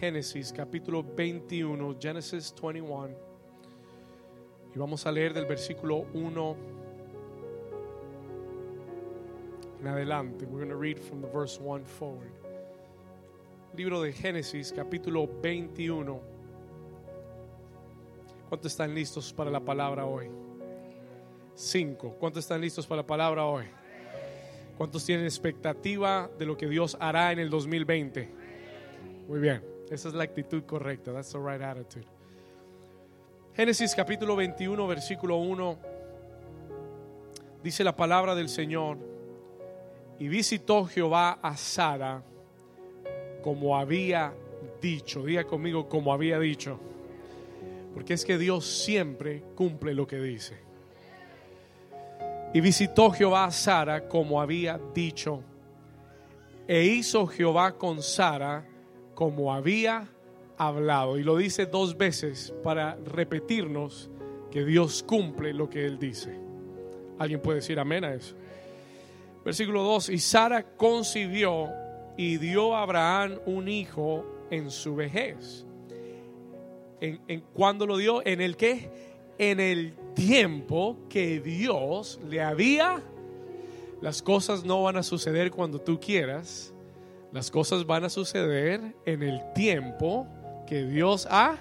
Génesis capítulo 21, Genesis 21. Y vamos a leer del versículo 1 en adelante. We're going to read from the verse 1 forward. Libro de Génesis capítulo 21. ¿Cuántos están listos para la palabra hoy? Cinco. ¿Cuántos están listos para la palabra hoy? ¿Cuántos tienen expectativa de lo que Dios hará en el 2020? Muy bien, esa es la actitud correcta. That's the right attitude. Génesis capítulo 21, versículo 1. Dice la palabra del Señor. Y visitó Jehová a Sara como había dicho. Diga conmigo como había dicho. Porque es que Dios siempre cumple lo que dice. Y visitó Jehová a Sara como había dicho. E hizo Jehová con Sara como había hablado. Y lo dice dos veces para repetirnos que Dios cumple lo que Él dice. ¿Alguien puede decir amén a eso? Versículo 2. Y Sara concibió y dio a Abraham un hijo en su vejez. ¿En, en cuándo lo dio? ¿En el qué? En el tiempo que Dios le había. Las cosas no van a suceder cuando tú quieras. Las cosas van a suceder en el tiempo que Dios ha.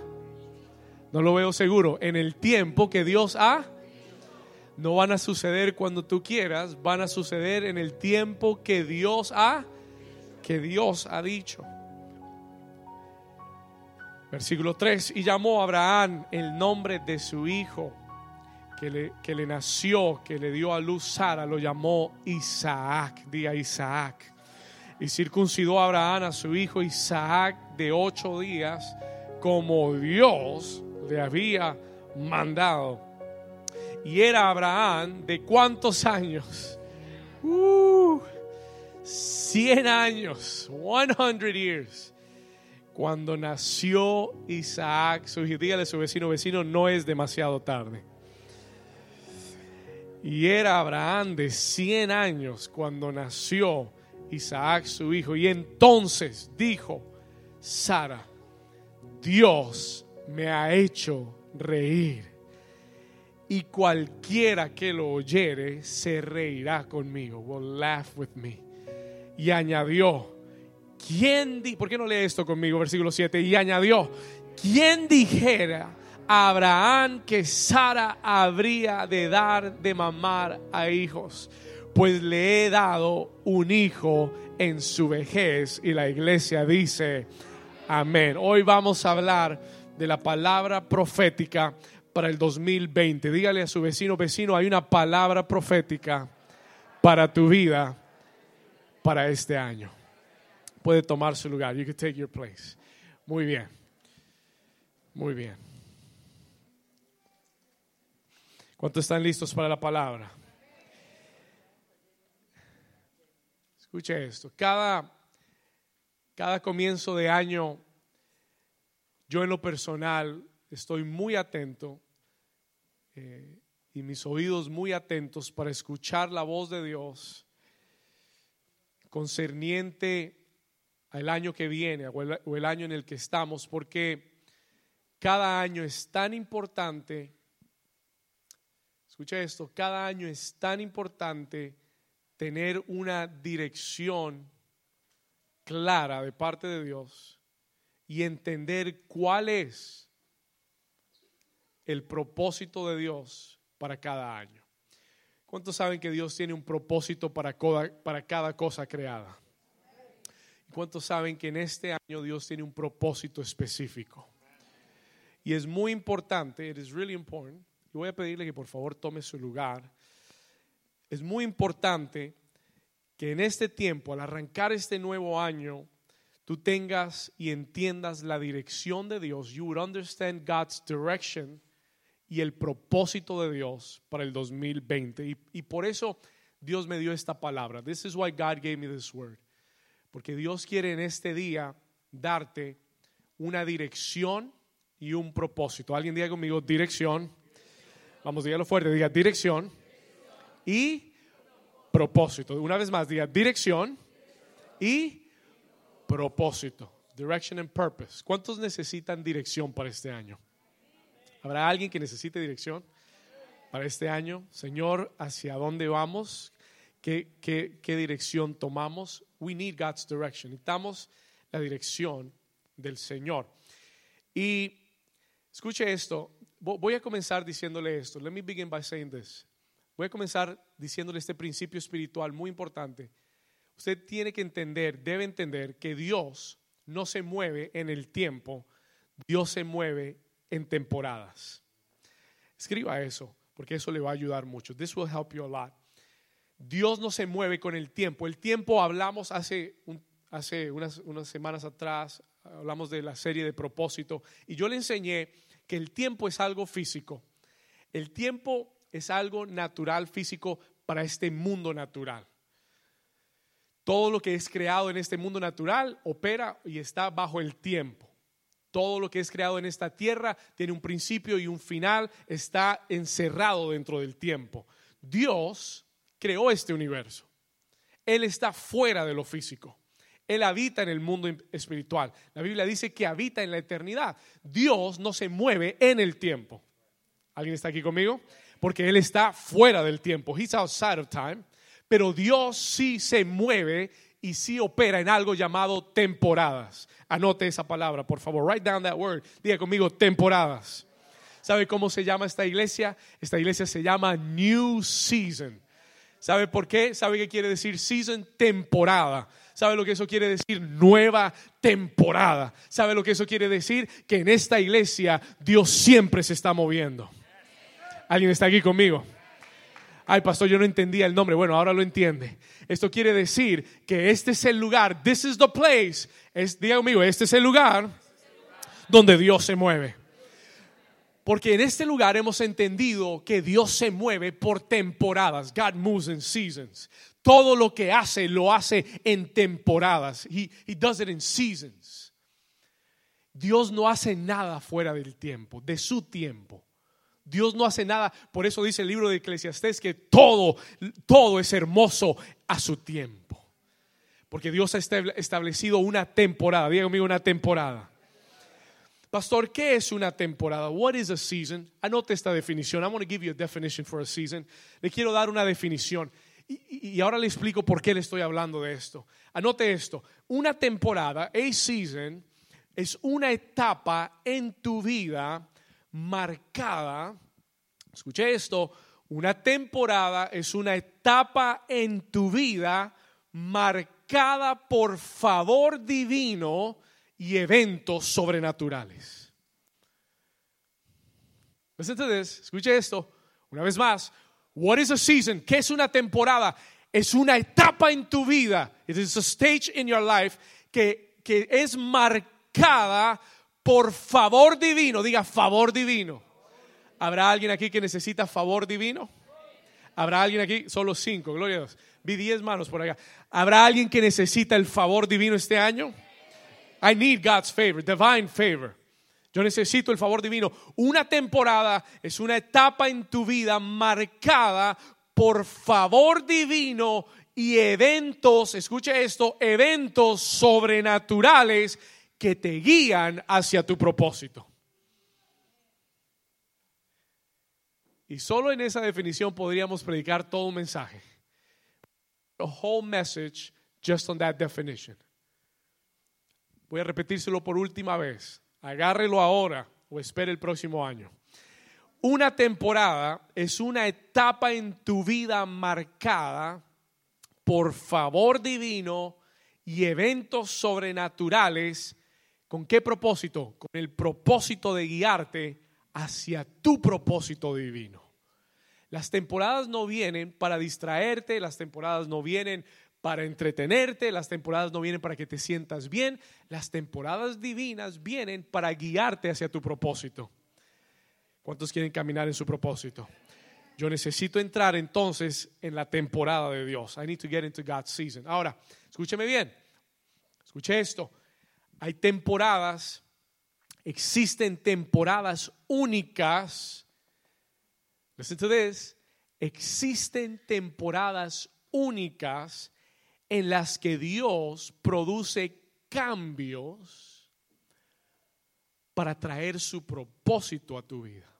No lo veo seguro. En el tiempo que Dios ha. No van a suceder cuando tú quieras. Van a suceder en el tiempo que Dios ha. Que Dios ha dicho. Versículo 3. Y llamó a Abraham el nombre de su hijo que le, que le nació, que le dio a luz Sara, lo llamó Isaac. Diga Isaac. Y circuncidó a Abraham a su hijo Isaac de ocho días, como Dios le había mandado. Y era Abraham de cuántos años? Uh, 100 años, 100 years. Cuando nació Isaac, su, dígale a su vecino, vecino, no es demasiado tarde. Y era Abraham de 100 años cuando nació Isaac su hijo. Y entonces dijo Sara, Dios me ha hecho reír. Y cualquiera que lo oyere se reirá conmigo. Will laugh with me. Y añadió, ¿quién di ¿Por qué no lee esto conmigo? Versículo 7. Y añadió, ¿quién dijera a Abraham que Sara habría de dar de mamar a hijos? Pues le he dado un hijo en su vejez. Y la iglesia dice, amén. Hoy vamos a hablar de la palabra profética para el 2020. Dígale a su vecino, vecino, hay una palabra profética para tu vida para este año. Puede tomar su lugar. You can take your place. Muy bien. Muy bien. ¿Cuántos están listos para la palabra? Escuche esto, cada, cada comienzo de año, yo en lo personal estoy muy atento eh, y mis oídos muy atentos para escuchar la voz de Dios concerniente al año que viene o el, o el año en el que estamos, porque cada año es tan importante, escucha esto, cada año es tan importante tener una dirección clara de parte de Dios y entender cuál es el propósito de Dios para cada año. ¿Cuántos saben que Dios tiene un propósito para cada, para cada cosa creada? ¿Cuántos saben que en este año Dios tiene un propósito específico? Y es muy importante, it is really important. Y voy a pedirle que por favor tome su lugar es muy importante que en este tiempo, al arrancar este nuevo año, tú tengas y entiendas la dirección de Dios. You would understand God's direction y el propósito de Dios para el 2020. Y, y, por eso Dios me dio esta palabra. This is why God gave me this word. Porque Dios quiere en este día darte una dirección y un propósito. Alguien diga conmigo dirección. Vamos, dígalo fuerte, diga dirección y propósito. Una vez más, diga dirección y propósito. direction and purpose. ¿Cuántos necesitan dirección para este año? ¿Habrá alguien que necesite dirección para este año? Señor, ¿hacia dónde vamos? ¿Qué, qué, qué dirección tomamos? We need God's direction. Necesitamos la dirección del Señor. Y escuche esto. Voy a comenzar diciéndole esto. Let me begin by saying this. Voy a comenzar diciéndole este principio espiritual muy importante. Usted tiene que entender, debe entender que Dios no se mueve en el tiempo, Dios se mueve en temporadas. Escriba eso, porque eso le va a ayudar mucho. This will help you a lot. Dios no se mueve con el tiempo. El tiempo hablamos hace, hace unas, unas semanas atrás, hablamos de la serie de propósito, y yo le enseñé que el tiempo es algo físico. El tiempo es algo natural, físico, para este mundo natural. Todo lo que es creado en este mundo natural opera y está bajo el tiempo. Todo lo que es creado en esta tierra tiene un principio y un final, está encerrado dentro del tiempo. Dios creó este universo. Él está fuera de lo físico. Él habita en el mundo espiritual. La Biblia dice que habita en la eternidad. Dios no se mueve en el tiempo. ¿Alguien está aquí conmigo? Porque Él está fuera del tiempo. He's outside of time. Pero Dios sí se mueve y sí opera en algo llamado temporadas. Anote esa palabra, por favor. Write down that word. Diga conmigo, temporadas. ¿Sabe cómo se llama esta iglesia? Esta iglesia se llama New Season. ¿Sabe por qué? ¿Sabe qué quiere decir season? Temporada. ¿Sabe lo que eso quiere decir? Nueva temporada. ¿Sabe lo que eso quiere decir? Que en esta iglesia Dios siempre se está moviendo. ¿Alguien está aquí conmigo? Ay, pastor, yo no entendía el nombre. Bueno, ahora lo entiende. Esto quiere decir que este es el lugar, this is the place. Diga conmigo, este es el lugar donde Dios se mueve. Porque en este lugar hemos entendido que Dios se mueve por temporadas. God moves in seasons. Todo lo que hace lo hace en temporadas. He does it in seasons. Dios no hace nada fuera del tiempo, de su tiempo. Dios no hace nada, por eso dice el libro de Eclesiastés que todo, todo es hermoso a su tiempo. Porque Dios ha establecido una temporada, diga conmigo una temporada. Pastor, ¿qué es una temporada? What is a season? Anote esta definición. I'm going to give you a definition for a season. Le quiero dar una definición. Y, y, ahora le explico por qué le estoy hablando de esto. Anote esto. Una temporada, a season, es una etapa en tu vida marcada, escuche esto, una temporada es una etapa en tu vida marcada por favor divino y eventos sobrenaturales. Entonces, escuche esto una vez más. What is a season? ¿Qué es una temporada? Es una etapa en tu vida. It is a stage in your life que, que es marcada por favor divino, diga favor divino. ¿Habrá alguien aquí que necesita favor divino? ¿Habrá alguien aquí? Solo cinco, gloria a Dios. Vi diez manos por acá. ¿Habrá alguien que necesita el favor divino este año? I need God's favor, divine favor. Yo necesito el favor divino. Una temporada es una etapa en tu vida marcada por favor divino y eventos, escuche esto, eventos sobrenaturales que te guían hacia tu propósito. Y solo en esa definición podríamos predicar todo un mensaje. A whole message just on that definition. Voy a repetírselo por última vez. Agárrelo ahora o espere el próximo año. Una temporada es una etapa en tu vida marcada por favor divino y eventos sobrenaturales ¿Con qué propósito? Con el propósito de guiarte hacia tu propósito divino. Las temporadas no vienen para distraerte, las temporadas no vienen para entretenerte, las temporadas no vienen para que te sientas bien, las temporadas divinas vienen para guiarte hacia tu propósito. ¿Cuántos quieren caminar en su propósito? Yo necesito entrar entonces en la temporada de Dios. I need to get into God's season. Ahora, escúcheme bien. Escuche esto. Hay temporadas, existen temporadas únicas. Listen to this. Existen temporadas únicas en las que Dios produce cambios para traer su propósito a tu vida.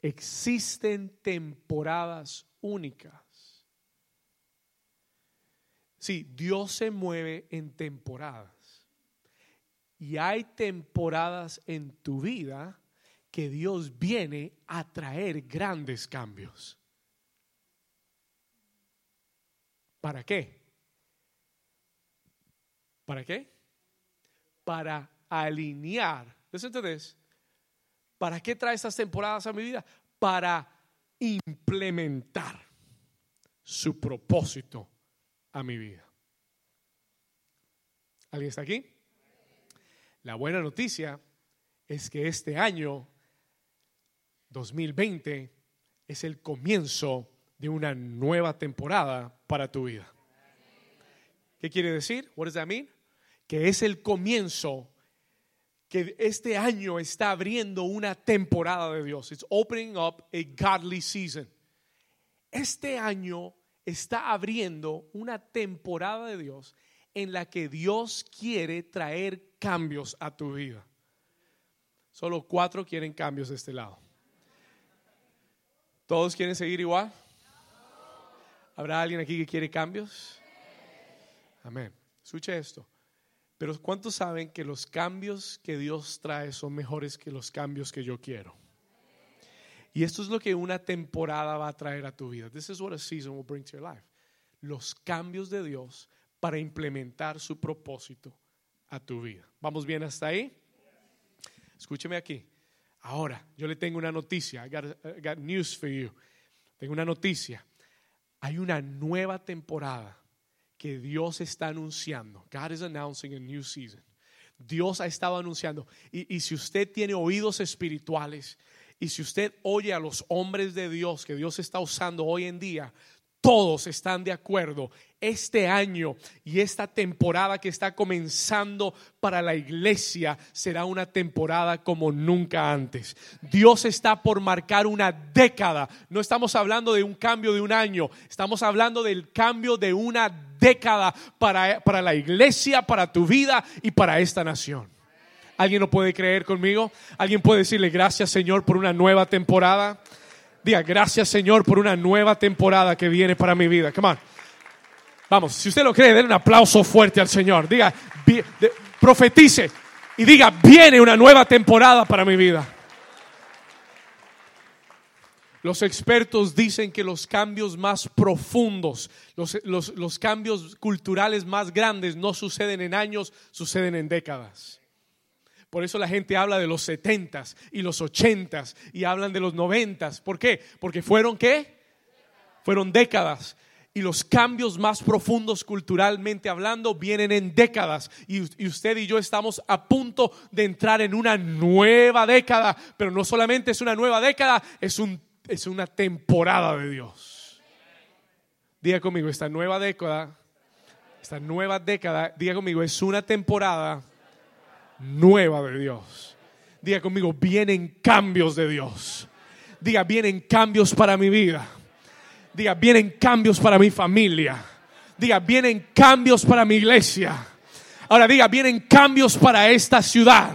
Existen temporadas únicas. Sí, Dios se mueve en temporadas. Y hay temporadas en tu vida que Dios viene a traer grandes cambios. ¿Para qué? ¿Para qué? Para alinear. Listen to ¿Para qué trae estas temporadas a mi vida? Para implementar su propósito a mi vida. ¿Alguien está aquí? La buena noticia es que este año 2020 es el comienzo de una nueva temporada para tu vida. ¿Qué quiere decir? What does that mean? Que es el comienzo que este año está abriendo una temporada de Dios. It's opening up a godly season. Este año está abriendo una temporada de Dios en la que Dios quiere traer cambios a tu vida. Solo cuatro quieren cambios de este lado. ¿Todos quieren seguir igual? ¿Habrá alguien aquí que quiere cambios? Amén. Escuche esto. Pero ¿cuántos saben que los cambios que Dios trae son mejores que los cambios que yo quiero? Y esto es lo que una temporada va a traer a tu vida. This is what a season will bring to your life. Los cambios de Dios para implementar su propósito a tu vida. ¿Vamos bien hasta ahí? Escúcheme aquí. Ahora, yo le tengo una noticia. I got, I got news for you. Tengo una noticia. Hay una nueva temporada que Dios está anunciando. God is announcing a new season. Dios ha estado anunciando. Y, y, si usted tiene oídos espirituales y si usted oye a los hombres de Dios que Dios está usando hoy en día, todos están de acuerdo. Este año y esta temporada que está comenzando para la iglesia será una temporada como nunca antes. Dios está por marcar una década. No estamos hablando de un cambio de un año, estamos hablando del cambio de una década para, para la iglesia, para tu vida y para esta nación. ¿Alguien lo puede creer conmigo? ¿Alguien puede decirle gracias Señor por una nueva temporada? Diga, gracias Señor por una nueva temporada que viene para mi vida. Come on. Vamos, si usted lo cree, den un aplauso fuerte al Señor. Diga, profetice y diga, viene una nueva temporada para mi vida. Los expertos dicen que los cambios más profundos, los, cambios culturales más grandes no suceden en años, suceden en décadas. Por eso la gente habla de los setentas y los ochentas y hablan de los noventas. ¿Por qué? Porque fueron qué? Fueron décadas. Y los cambios más profundos culturalmente hablando vienen en décadas. Y, usted y yo estamos a punto de entrar en una nueva década. Pero no solamente es una nueva década, es, un, es una temporada de Dios. Diga conmigo, esta nueva década, esta nueva década, diga conmigo, es una temporada nueva de Dios. Diga conmigo, vienen cambios de Dios. Diga, vienen cambios para mi vida. Diga, vienen cambios para mi familia. Diga, vienen cambios para mi iglesia. Ahora diga, vienen cambios para esta ciudad.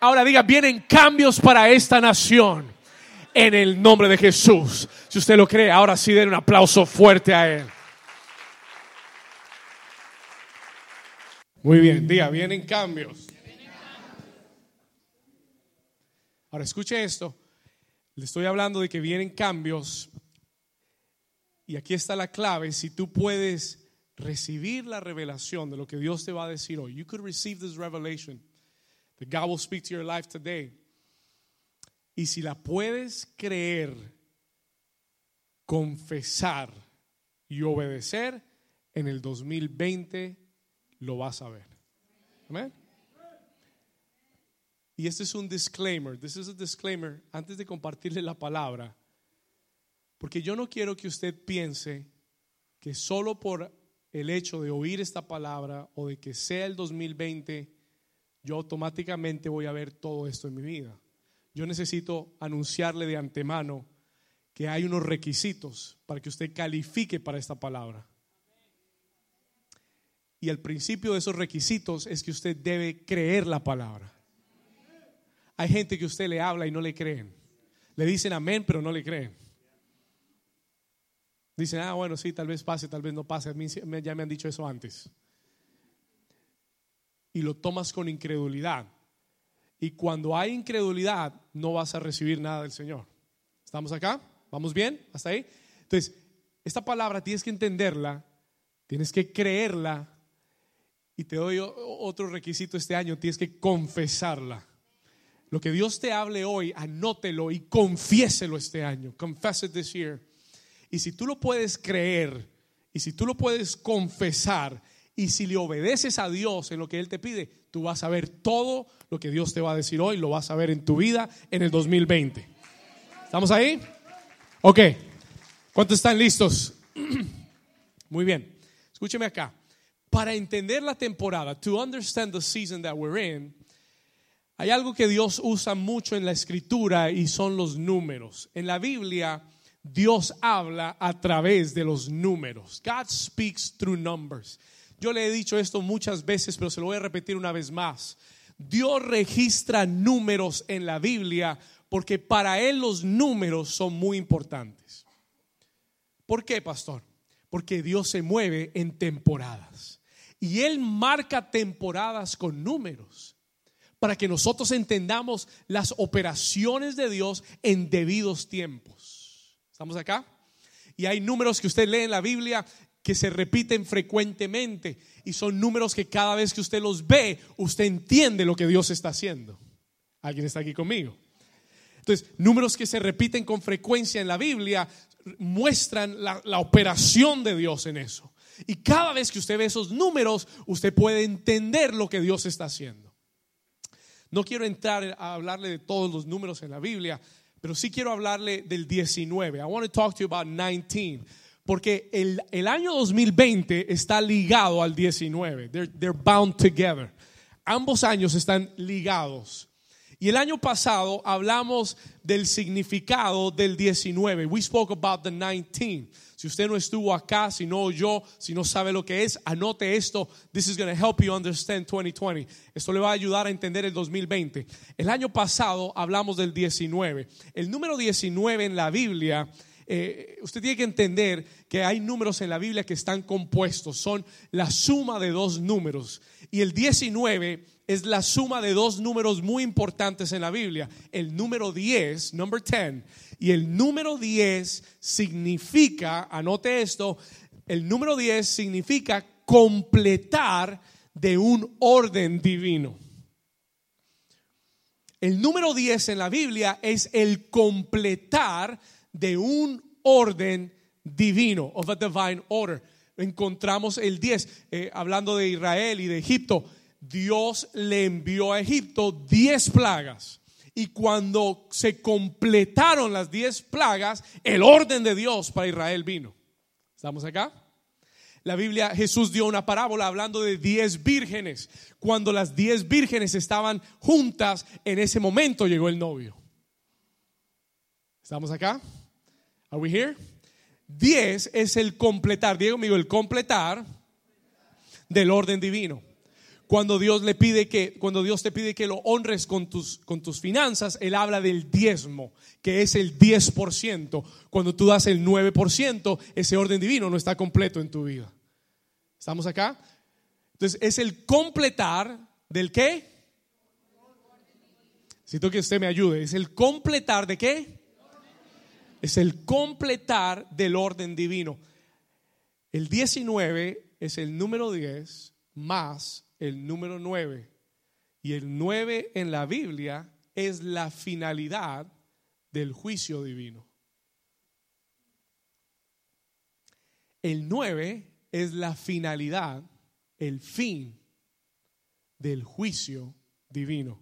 Ahora diga, vienen cambios para esta nación. En el nombre de Jesús. Si usted lo cree, ahora sí den un aplauso fuerte a Él. Muy bien, diga, vienen cambios. Ahora escuche esto. Le estoy hablando de que vienen cambios. Y aquí está la clave. Si tú puedes recibir la revelación de lo que Dios te va a decir hoy. You could receive this revelation that God will speak to your life today. Y si la puedes creer, confesar y obedecer, en el 2020 lo vas a ver. Amén. Y este es un disclaimer, this is a disclaimer antes de compartirle la palabra. Porque yo no quiero que usted piense que solo por el hecho de oír esta palabra o de que sea el 2020, yo automáticamente voy a ver todo esto en mi vida. Yo necesito anunciarle de antemano que hay unos requisitos para que usted califique para esta palabra. Y el principio de esos requisitos es que usted debe creer la palabra. Hay gente que usted le habla y no le creen. Le dicen amén, pero no le creen. Dicen, ah, bueno, sí, tal vez pase, tal vez no pase. A mí ya me han dicho eso antes. Y lo tomas con incredulidad. Y cuando hay incredulidad, no vas a recibir nada del Señor. ¿Estamos acá? ¿Vamos bien? ¿Hasta ahí? Entonces, esta palabra tienes que entenderla, tienes que creerla. Y te doy otro requisito este año, tienes que confesarla. Lo que Dios te hable hoy, anótelo y confiéselo este año. Confess it this year. Y si tú lo puedes creer, y si tú lo puedes confesar, y si le obedeces a Dios en lo que Él te pide, tú vas a ver todo lo que Dios te va a decir hoy, lo vas a ver en tu vida en el 2020. ¿Estamos ahí? Ok. ¿Cuántos están listos? Muy bien. Escúcheme acá. Para entender la temporada, to understand the season that we're in, hay algo que Dios usa mucho en la escritura y son los números. En la Biblia, Dios habla a través de los números. God speaks through numbers. Yo le he dicho esto muchas veces, pero se lo voy a repetir una vez más. Dios registra números en la Biblia porque para Él los números son muy importantes. ¿Por qué, pastor? Porque Dios se mueve en temporadas. Y Él marca temporadas con números para que nosotros entendamos las operaciones de Dios en debidos tiempos. ¿Estamos acá? Y hay números que usted lee en la Biblia que se repiten frecuentemente y son números que cada vez que usted los ve, usted entiende lo que Dios está haciendo. ¿Alguien está aquí conmigo? Entonces, números que se repiten con frecuencia en la Biblia muestran la, la, operación de Dios en eso. Y cada vez que usted ve esos números, usted puede entender lo que Dios está haciendo. No quiero entrar a hablarle de todos los números en la Biblia, pero sí quiero hablarle del 19. I want to talk to you about 19 porque el, el, año 2020 está ligado al 19. They're, they're bound together. Ambos años están ligados. Y el año pasado hablamos del significado del 19. We spoke about the 19. Si usted no estuvo acá, si no oyó, si no sabe lo que es, anote esto. This is going to help you understand 2020. Esto le va a ayudar a entender el 2020. El año pasado hablamos del 19. El número 19 en la Biblia eh, usted tiene que entender que hay números en la Biblia que están compuestos, son la suma de dos números. Y el 19 es la suma de dos números muy importantes en la Biblia. El número 10, number 10, y el número 10 significa, anote esto, el número 10 significa completar de un orden divino. El número 10 en la Biblia es el completar de un orden divino, of a divine order. Encontramos el 10, eh, hablando de Israel y de Egipto. Dios le envió a Egipto 10 plagas. Y cuando se completaron las 10 plagas, el orden de Dios para Israel vino. ¿Estamos acá? La Biblia, Jesús dio una parábola hablando de 10 vírgenes. Cuando las 10 vírgenes estaban juntas, en ese momento llegó el novio. ¿Estamos acá? Are we here? 10 es el completar, Diego amigo, el completar del orden divino. Cuando Dios le pide que, cuando Dios te pide que lo honres con tus, con tus finanzas, Él habla del diezmo, que es el 10%. Cuando tú das el 9%, ese orden divino no está completo en tu vida. ¿Estamos acá? Entonces, es el completar del qué? Siento que usted me ayude. Es el completar de qué? Es el completar del orden divino. El 19 es el número 10 más el número 9. Y el 9 en la Biblia es la finalidad del juicio divino. El 9 es la finalidad, el fin del juicio divino.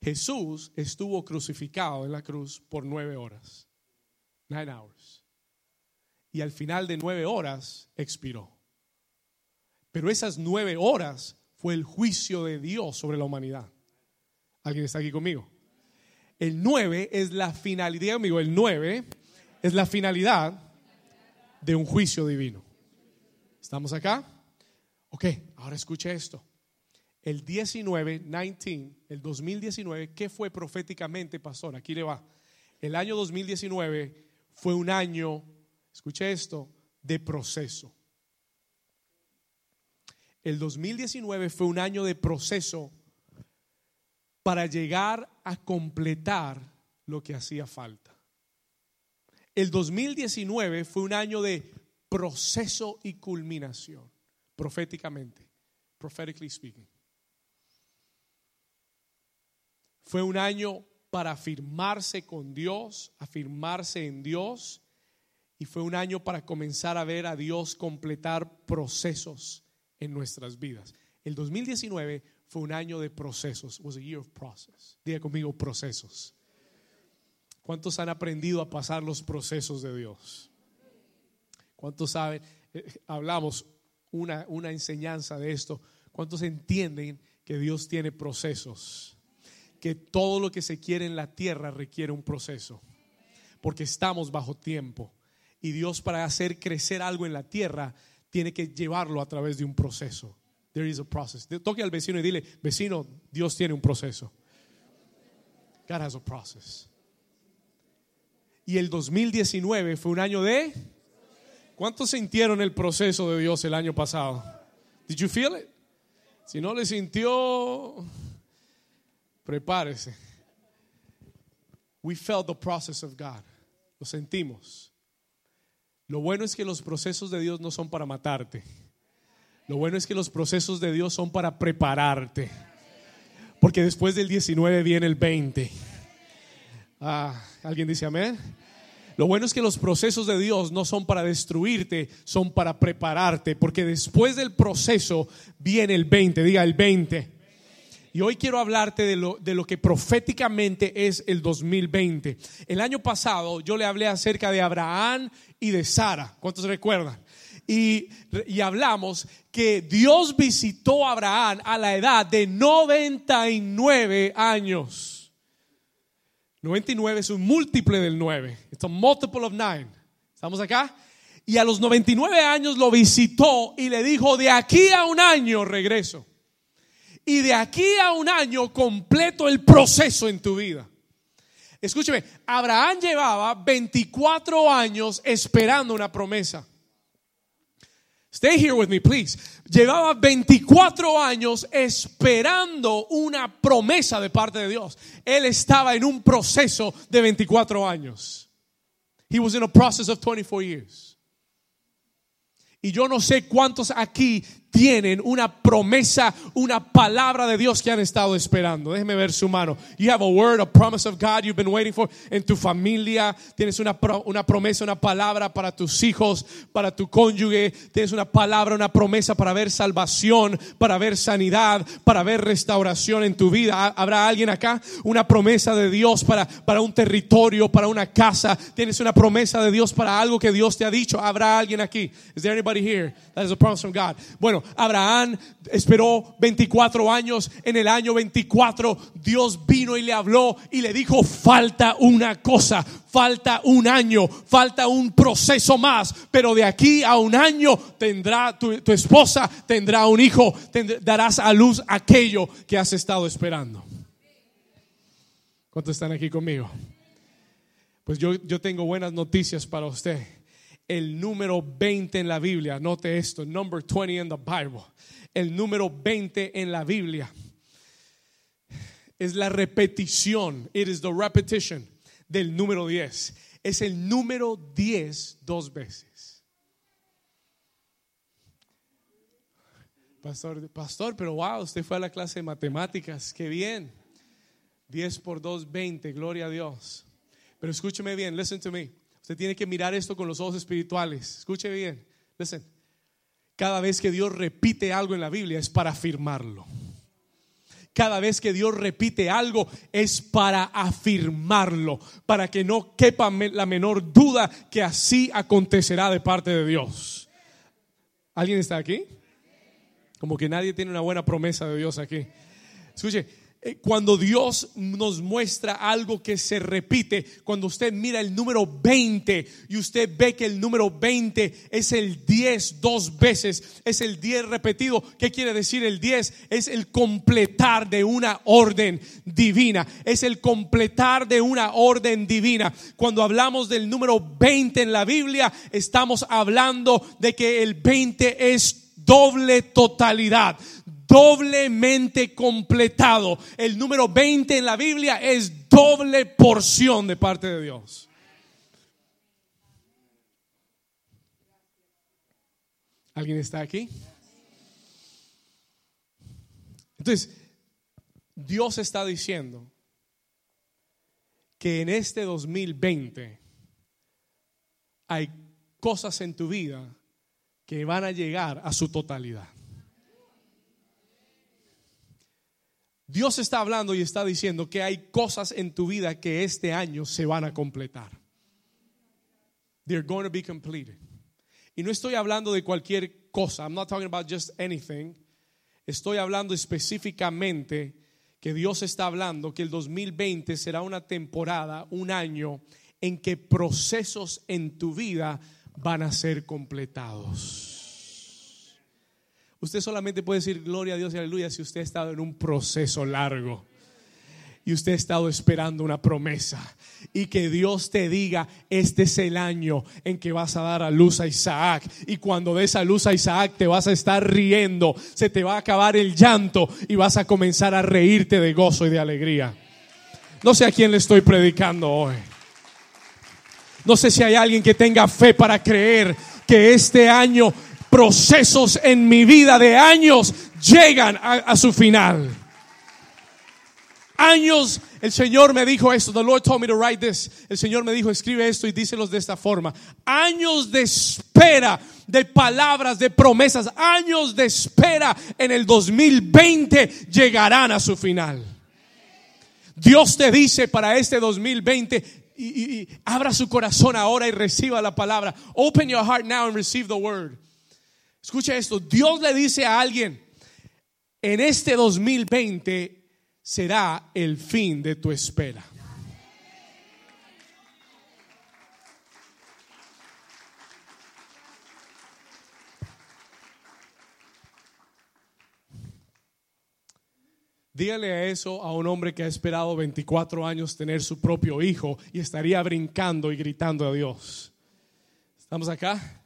Jesús estuvo crucificado en la cruz por nueve horas. Nine hours. Y al final de nueve horas expiró. Pero esas nueve horas fue el juicio de Dios sobre la humanidad. ¿Alguien está aquí conmigo? El nueve es la finalidad, amigo, el nueve es la finalidad de un juicio divino. ¿Estamos acá? Ok, ahora escuche esto. El 19, 19, el 2019, ¿qué fue proféticamente, pastor? Aquí le va. El año 2019 fue un año, escuche esto, de proceso. El 2019 fue un año de proceso para llegar a completar lo que hacía falta. El 2019 fue un año de proceso y culminación, proféticamente, prophetically speaking. Fue un año para afirmarse con Dios, afirmarse en Dios, y fue un año para comenzar a ver a Dios completar procesos en nuestras vidas. El 2019 fue un año de procesos, was a year of process. Diga conmigo procesos. ¿Cuántos han aprendido a pasar los procesos de Dios? ¿Cuántos saben? Eh, hablamos una, una enseñanza de esto. ¿Cuántos entienden que Dios tiene procesos? Que todo lo que se quiere en la tierra requiere un proceso. Porque estamos bajo tiempo. Y Dios para hacer crecer algo en la tierra tiene que llevarlo a través de un proceso. There is a process. Toque al vecino y dile, vecino, Dios tiene un proceso. God has a process. Y el 2019 fue un año de ¿Cuántos sintieron el proceso de Dios el año pasado? Did you feel it? Si no le sintió, prepárese. We felt the process of God. Lo sentimos. Lo bueno es que los procesos de Dios no son para matarte. Lo bueno es que los procesos de Dios son para prepararte. Porque después del 19 viene el 20. Ah, ¿Alguien dice amén? Lo bueno es que los procesos de Dios no son para destruirte, son para prepararte, porque después del proceso viene el 20, diga el 20. Y hoy quiero hablarte de lo, de lo que proféticamente es el 2020. El año pasado yo le hablé acerca de Abraham y de Sara. ¿Cuántos recuerdan? Y, y, hablamos que Dios visitó a Abraham a la edad de 99 años. 99 es un múltiple del 9. It's a multiple of 9. ¿Estamos acá? Y a los 99 años lo visitó y le dijo, de aquí a un año regreso. Y de aquí a un año completo el proceso en tu vida. Escúcheme, Abraham llevaba 24 años esperando una promesa. Stay here with me, please. Llevaba 24 años esperando una promesa de parte de Dios. Él estaba en un proceso de 24 años. He was in a process of 24 years. Y yo no sé cuántos aquí tienen una promesa, una palabra de Dios que han estado esperando. Déjeme ver su mano. You have a word, a promise of God you've been waiting for. En tu familia tienes una, una promesa, una palabra para tus hijos, para tu cónyuge. Tienes una palabra, una promesa para ver salvación, para ver sanidad, para ver restauración en tu vida. ¿Habrá alguien acá? Una promesa de Dios para, para un territorio, para una casa. Tienes una promesa de Dios para algo que Dios te ha dicho. ¿Habrá alguien aquí? Is there anybody here that is a promise from God? Bueno, Abraham esperó 24 años. En el año 24 Dios vino y le habló y le dijo, falta una cosa, falta un año, falta un proceso más, pero de aquí a un año tendrá tu, esposa, tendrá un hijo, darás a luz aquello que has estado esperando. ¿Cuántos están aquí conmigo? Pues yo, yo tengo buenas noticias para usted el número 20 en la Biblia. Note esto, number 20 in the Bible. El número 20 en la Biblia es la repetición. It is the repetition del número 10. Es el número 10 dos veces. Pastor, pastor, pero wow, usted fue a la clase de matemáticas, qué bien. 10 por 2, 20, gloria a Dios. Pero escúcheme bien, listen to me. Usted tiene que mirar esto con los ojos espirituales. Escuche bien. Listen. Cada vez que Dios repite algo en la Biblia es para afirmarlo. Cada vez que Dios repite algo es para afirmarlo, para que no quepa la menor duda que así acontecerá de parte de Dios. ¿Alguien está aquí? Como que nadie tiene una buena promesa de Dios aquí. Escuche, cuando Dios nos muestra algo que se repite, cuando usted mira el número 20 y usted ve que el número 20 es el 10 dos veces, es el 10 repetido, ¿qué quiere decir el 10? Es el completar de una orden divina, es el completar de una orden divina. Cuando hablamos del número 20 en la Biblia, estamos hablando de que el 20 es doble totalidad doblemente completado. El número 20 en la Biblia es doble porción de parte de Dios. ¿Alguien está aquí? Entonces, Dios está diciendo que en este 2020 hay cosas en tu vida que van a llegar a su totalidad. Dios está hablando y está diciendo que hay cosas en tu vida que este año se van a completar. They're going to be completed. Y no estoy hablando de cualquier cosa. I'm not talking about just anything. Estoy hablando específicamente que Dios está hablando que el 2020 será una temporada, un año en que procesos en tu vida van a ser completados. Usted solamente puede decir gloria a Dios y aleluya si usted ha estado en un proceso largo y usted ha estado esperando una promesa y que Dios te diga, este es el año en que vas a dar a luz a Isaac y cuando des a luz a Isaac te vas a estar riendo, se te va a acabar el llanto y vas a comenzar a reírte de gozo y de alegría. No sé a quién le estoy predicando hoy. No sé si hay alguien que tenga fe para creer que este año procesos en mi vida de años llegan a, su final. Años, el Señor me dijo esto, the Lord told me to write this. El Señor me dijo, escribe esto y díselos de esta forma. Años de espera de palabras, de promesas, años de espera en el 2020 llegarán a su final. Dios te dice para este 2020, y, abra su corazón ahora y reciba la palabra. Open your heart now and receive the word. Escucha esto, Dios le dice a alguien, en este 2020 será el fin de tu espera. Dígale a eso a un hombre que ha esperado 24 años tener su propio hijo y estaría brincando y gritando a Dios. ¿Estamos acá?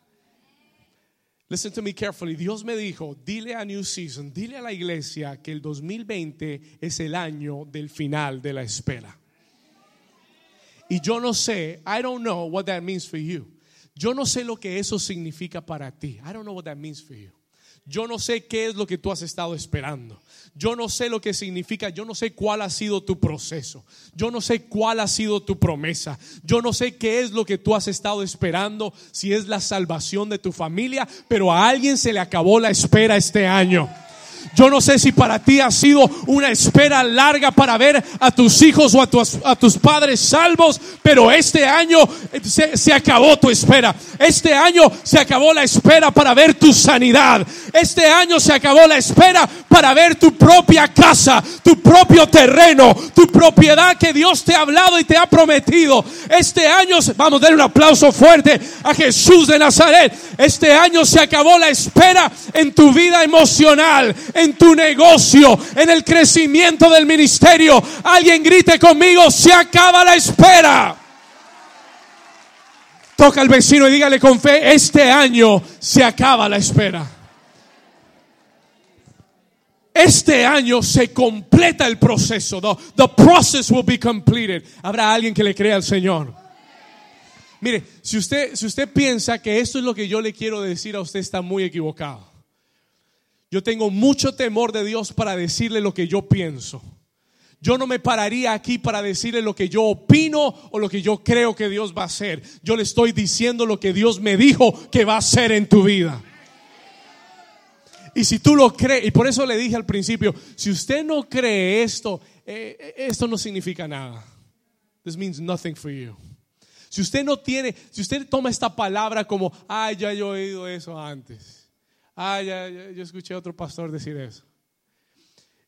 Listen to me carefully. Dios me dijo, dile a New Season, dile a la iglesia que el 2020 es el año del final de la espera. Y yo no sé, I don't know what that means for you. Yo no sé lo que eso significa para ti. I don't know what that means for you. Yo no sé qué es lo que tú has estado esperando. Yo no sé lo que significa, yo no sé cuál ha sido tu proceso. Yo no sé cuál ha sido tu promesa. Yo no sé qué es lo que tú has estado esperando, si es la salvación de tu familia, pero a alguien se le acabó la espera este año. Yo no sé si para ti ha sido una espera larga para ver a tus hijos o a tus, a tus padres salvos, pero este año se, se, acabó tu espera. Este año se acabó la espera para ver tu sanidad. Este año se acabó la espera para ver tu propia casa, tu propio terreno, tu propiedad que Dios te ha hablado y te ha prometido. Este año, vamos a dar un aplauso fuerte a Jesús de Nazaret. Este año se acabó la espera en tu vida emocional, en tu negocio, en el crecimiento del ministerio. Alguien grite conmigo, se acaba la espera. Toca al vecino y dígale con fe, este año se acaba la espera. Este año se completa el proceso. The, the process will be completed. Habrá alguien que le crea al Señor. Mire, si usted, si usted piensa que esto es lo que yo le quiero decir a usted, está muy equivocado. Yo tengo mucho temor de Dios para decirle lo que yo pienso. Yo no me pararía aquí para decirle lo que yo opino o lo que yo creo que Dios va a hacer. Yo le estoy diciendo lo que Dios me dijo que va a hacer en tu vida. Y si tú lo crees, y por eso le dije al principio, si usted no cree esto, eh, eh, esto no significa nada. This means nothing for you. Si usted no tiene, si usted toma esta palabra como, ay, ya yo he oído eso antes. Ah, ya, yo escuché a otro pastor decir eso.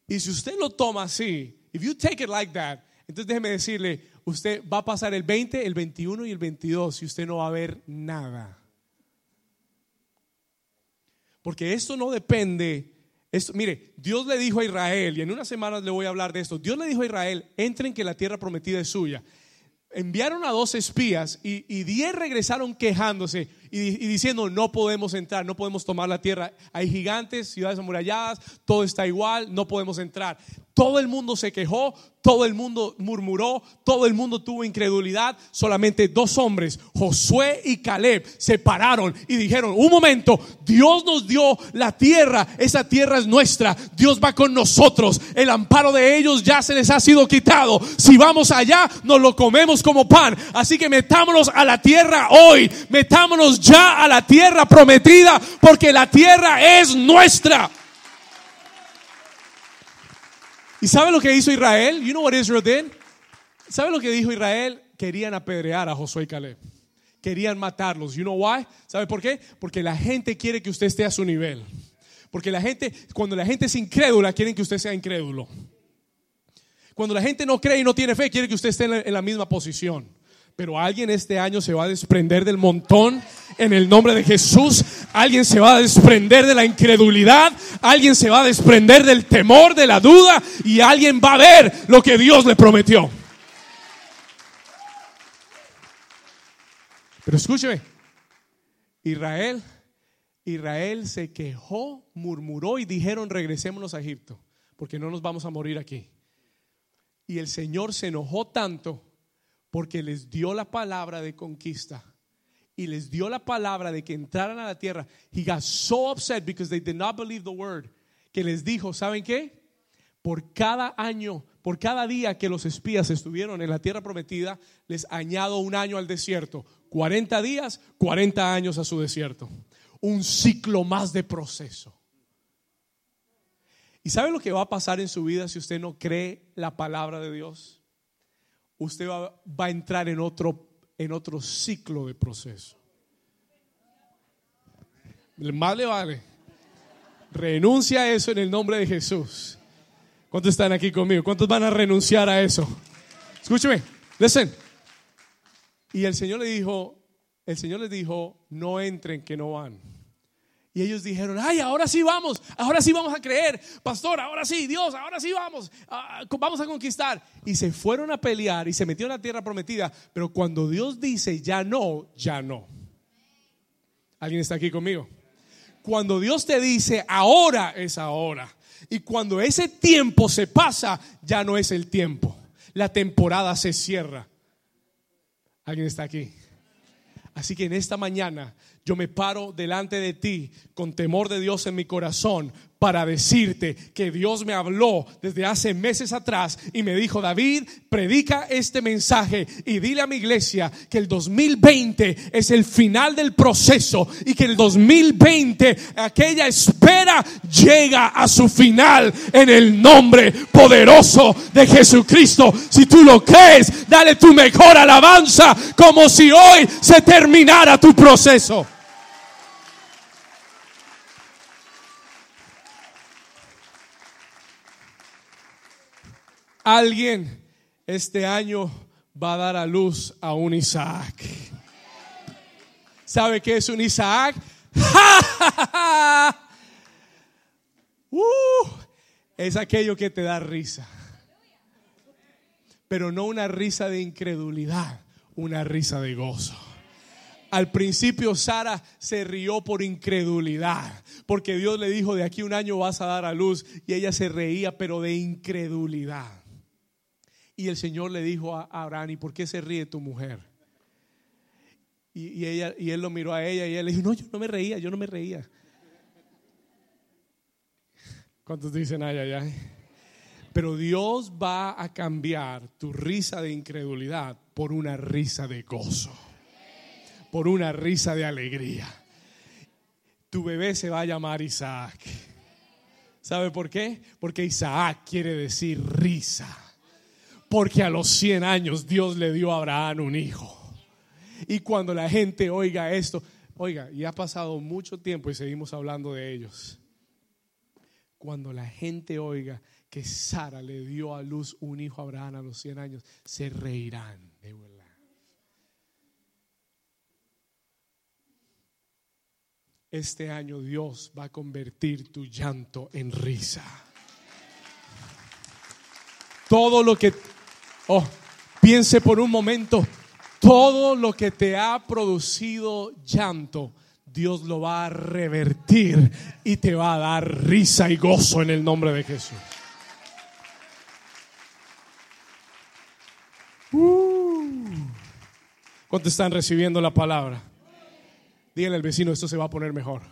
Y si usted lo toma así, if you take it like that, entonces déjeme decirle, usted va a pasar el 20, el 21 y el 22 y usted no va a ver nada. Porque esto no depende. Mire, Dios le dijo a Israel, y en unas semanas le voy a hablar de esto. Dios le dijo a Israel: entren que la tierra prometida es suya. Enviaron a dos espías y diez regresaron quejándose y, diciendo: No podemos entrar, no podemos tomar la tierra. Hay gigantes, ciudades amuralladas, todo está igual, no podemos entrar. Todo el mundo se quejó, todo el mundo murmuró, todo el mundo tuvo incredulidad. Solamente dos hombres, Josué y Caleb, se pararon y dijeron, un momento, Dios nos dio la tierra, esa tierra es nuestra, Dios va con nosotros, el amparo de ellos ya se les ha sido quitado. Si vamos allá, nos lo comemos como pan. Así que metámonos a la tierra hoy, metámonos ya a la tierra prometida, porque la tierra es nuestra. ¿Y sabe lo que hizo Israel? You know what Israel did? ¿Sabe lo que dijo Israel? Querían apedrear a Josué y Caleb. Querían matarlos. You know why? ¿Sabe por qué? Porque la gente quiere que usted esté a su nivel. Porque la gente, cuando la gente es incrédula, quieren que usted sea incrédulo. Cuando la gente no cree y no tiene fe, quiere que usted esté en la, en la misma posición. Pero alguien este año se va a desprender del montón en el nombre de Jesús. Alguien se va a desprender de la incredulidad. Alguien se va a desprender del temor, de la duda. Y alguien va a ver lo que Dios le prometió. Pero escúcheme. Israel, Israel se quejó, murmuró y dijeron regresémonos a Egipto. Porque no nos vamos a morir aquí. Y el Señor se enojó tanto porque les dio la palabra de conquista y les dio la palabra de que entraran a la tierra. He got so upset because they did not believe the word que les dijo, ¿saben qué? Por cada año, por cada día que los espías estuvieron en la tierra prometida, les añado un año al desierto. 40 días, 40 años a su desierto. Un ciclo más de proceso. ¿Y sabe lo que va a pasar en su vida si usted no cree la palabra de Dios? Usted va, a entrar en otro, en otro ciclo de proceso. Más le vale. Renuncia a eso en el nombre de Jesús. ¿Cuántos están aquí conmigo? ¿Cuántos van a renunciar a eso? Escúcheme, listen. Y el Señor le dijo, el Señor les dijo, no entren que no van. Y ellos dijeron, ay, ahora sí vamos, ahora sí vamos a creer, pastor, ahora sí, Dios, ahora sí vamos, ah, vamos a conquistar. Y se fueron a pelear y se metieron en la tierra prometida, pero cuando Dios dice ya no, ya no. ¿Alguien está aquí conmigo? Cuando Dios te dice ahora es ahora. Y cuando ese tiempo se pasa, ya no es el tiempo. La temporada se cierra. ¿Alguien está aquí? Así que en esta mañana yo me paro delante de ti con temor de Dios en mi corazón para decirte que Dios me habló desde hace meses atrás y me dijo, David, predica este mensaje y dile a mi iglesia que el 2020 es el final del proceso y que el 2020, aquella espera, llega a su final en el nombre poderoso de Jesucristo. Si tú lo crees, dale tu mejor alabanza como si hoy se terminara tu proceso. Alguien este año va a dar a luz a un Isaac. ¿Sabe qué es un Isaac? uh, es aquello que te da risa. Pero no una risa de incredulidad, una risa de gozo. Al principio Sara se rió por incredulidad, porque Dios le dijo, de aquí un año vas a dar a luz, y ella se reía, pero de incredulidad. Y el Señor le dijo a Abraham, ¿y por qué se ríe tu mujer? Y, ella, y él lo miró a ella y ella le dijo, no, yo no me reía, yo no me reía. ¿Cuántos dicen ay, ay, ay? Pero Dios va a cambiar tu risa de incredulidad por una risa de gozo, por una risa de alegría. Tu bebé se va a llamar Isaac. ¿Sabe por qué? Porque Isaac quiere decir risa porque a los 100 años Dios le dio a Abraham un hijo. Y cuando la gente oiga esto, oiga, y ha pasado mucho tiempo y seguimos hablando de ellos. Cuando la gente oiga que Sara le dio a luz un hijo a Abraham a los 100 años, se reirán. Este año Dios va a convertir tu llanto en risa. Todo lo que, oh, piense por un momento, todo lo que te ha producido llanto, Dios lo va a revertir y te va a dar risa y gozo en el nombre de Jesús. Uh. ¿Cuántos están recibiendo la palabra? Díganle al vecino, esto se va a poner mejor.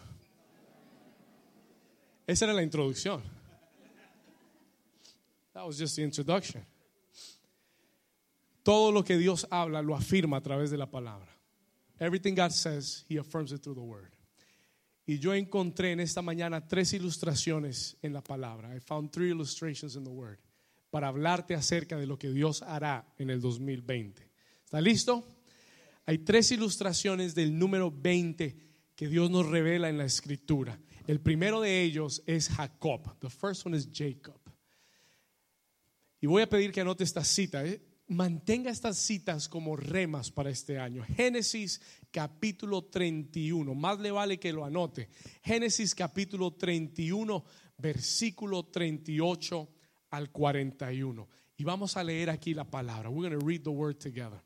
Esa era la introducción. That was just the introduction. Todo lo que Dios habla lo afirma a través de la palabra. Everything God says, He affirms it through the word. Y yo encontré en esta mañana tres ilustraciones en la palabra. I found three illustrations in the word para hablarte acerca de lo que Dios hará en el 2020. ¿Está listo? Hay tres ilustraciones del número 20 que Dios nos revela en la escritura. El primero de ellos es Jacob. The first one is Jacob. Y voy a pedir que anote esta cita. ¿eh? Mantenga estas citas como remas para este año. Génesis capítulo 31. Más le vale que lo anote. Génesis capítulo 31, versículo 38 al 41. Y vamos a leer aquí la palabra. We're going to read the word together.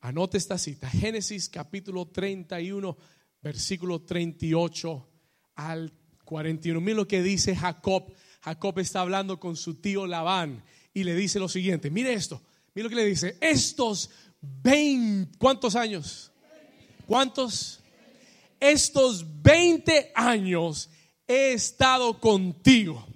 Anote esta cita. Génesis capítulo 31, versículo 38 al 41. Mira lo que dice Jacob. Jacob está hablando con su tío Labán y le dice lo siguiente. Mire esto. Mire lo que le dice. Estos 20, ¿cuántos años? ¿Cuántos? Estos 20 años he estado contigo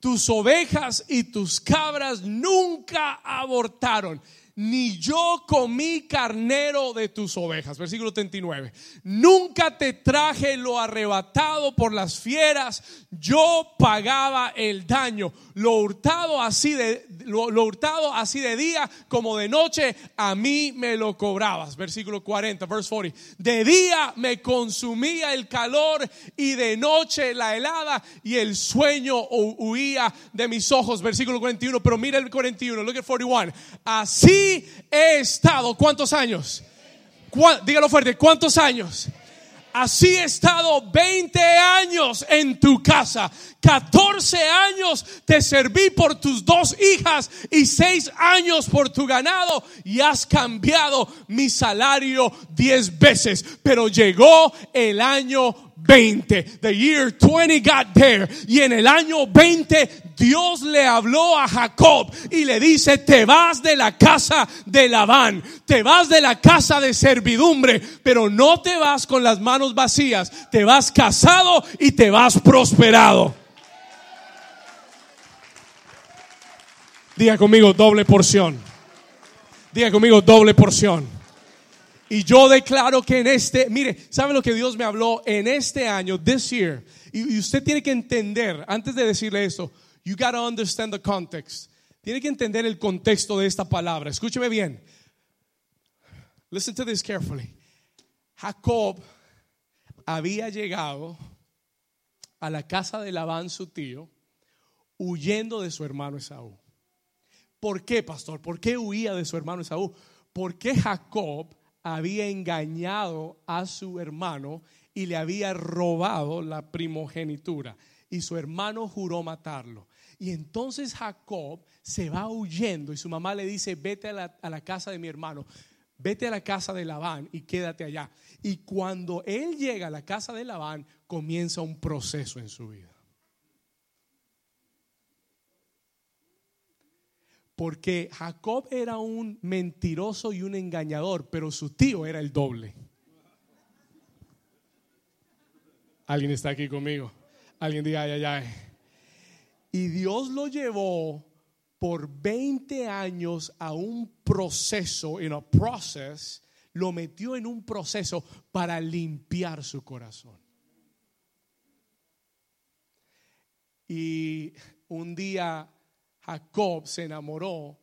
tus ovejas y tus cabras nunca abortaron ni yo comí carnero de tus ovejas. Versículo 39. Nunca te traje lo arrebatado por las fieras, yo pagaba el daño. Lo hurtado así de lo, hurtado así de día como de noche, a mí me lo cobrabas. Versículo 40, verse 40. De día me consumía el calor y de noche la helada y el sueño huía de mis ojos. Versículo 41, pero mira el 41, look at 41. Así he estado. ¿Cuántos años? Dígalo fuerte, ¿cuántos años? Así he estado 20 años en tu casa. 14 años te serví por tus dos hijas y 6 años por tu ganado y has cambiado mi salario 10 veces. Pero llegó el año 20. The year 20 got there. Y en el año 20 Dios le habló a Jacob y le dice, te vas de la casa de Labán, te vas de la casa de servidumbre, pero no te vas con las manos vacías, te vas casado y te vas prosperado. Diga conmigo doble porción. Diga conmigo doble porción. Y yo declaro que en este, mire, ¿sabe lo que Dios me habló en este año, this year? Y, usted tiene que entender, antes de decirle esto, you gotta understand the context. Tiene que entender el contexto de esta palabra. Escúcheme bien. Listen to this carefully. Jacob había llegado a la casa de Labán, su tío, huyendo de su hermano Esaú. ¿Por qué, pastor? ¿Por qué huía de su hermano Esaú? Porque Jacob había engañado a su hermano y le había robado la primogenitura. Y su hermano juró matarlo. Y entonces Jacob se va huyendo y su mamá le dice, vete a la, a la casa de mi hermano, vete a la casa de Labán y quédate allá. Y cuando él llega a la casa de Labán, comienza un proceso en su vida. Porque Jacob era un mentiroso y un engañador, pero su tío era el doble. Alguien está aquí conmigo. Alguien diga, ay, ay, ay. Y Dios lo llevó por 20 años a un proceso, en un process, lo metió en un proceso para limpiar su corazón. Y un día Jacob se enamoró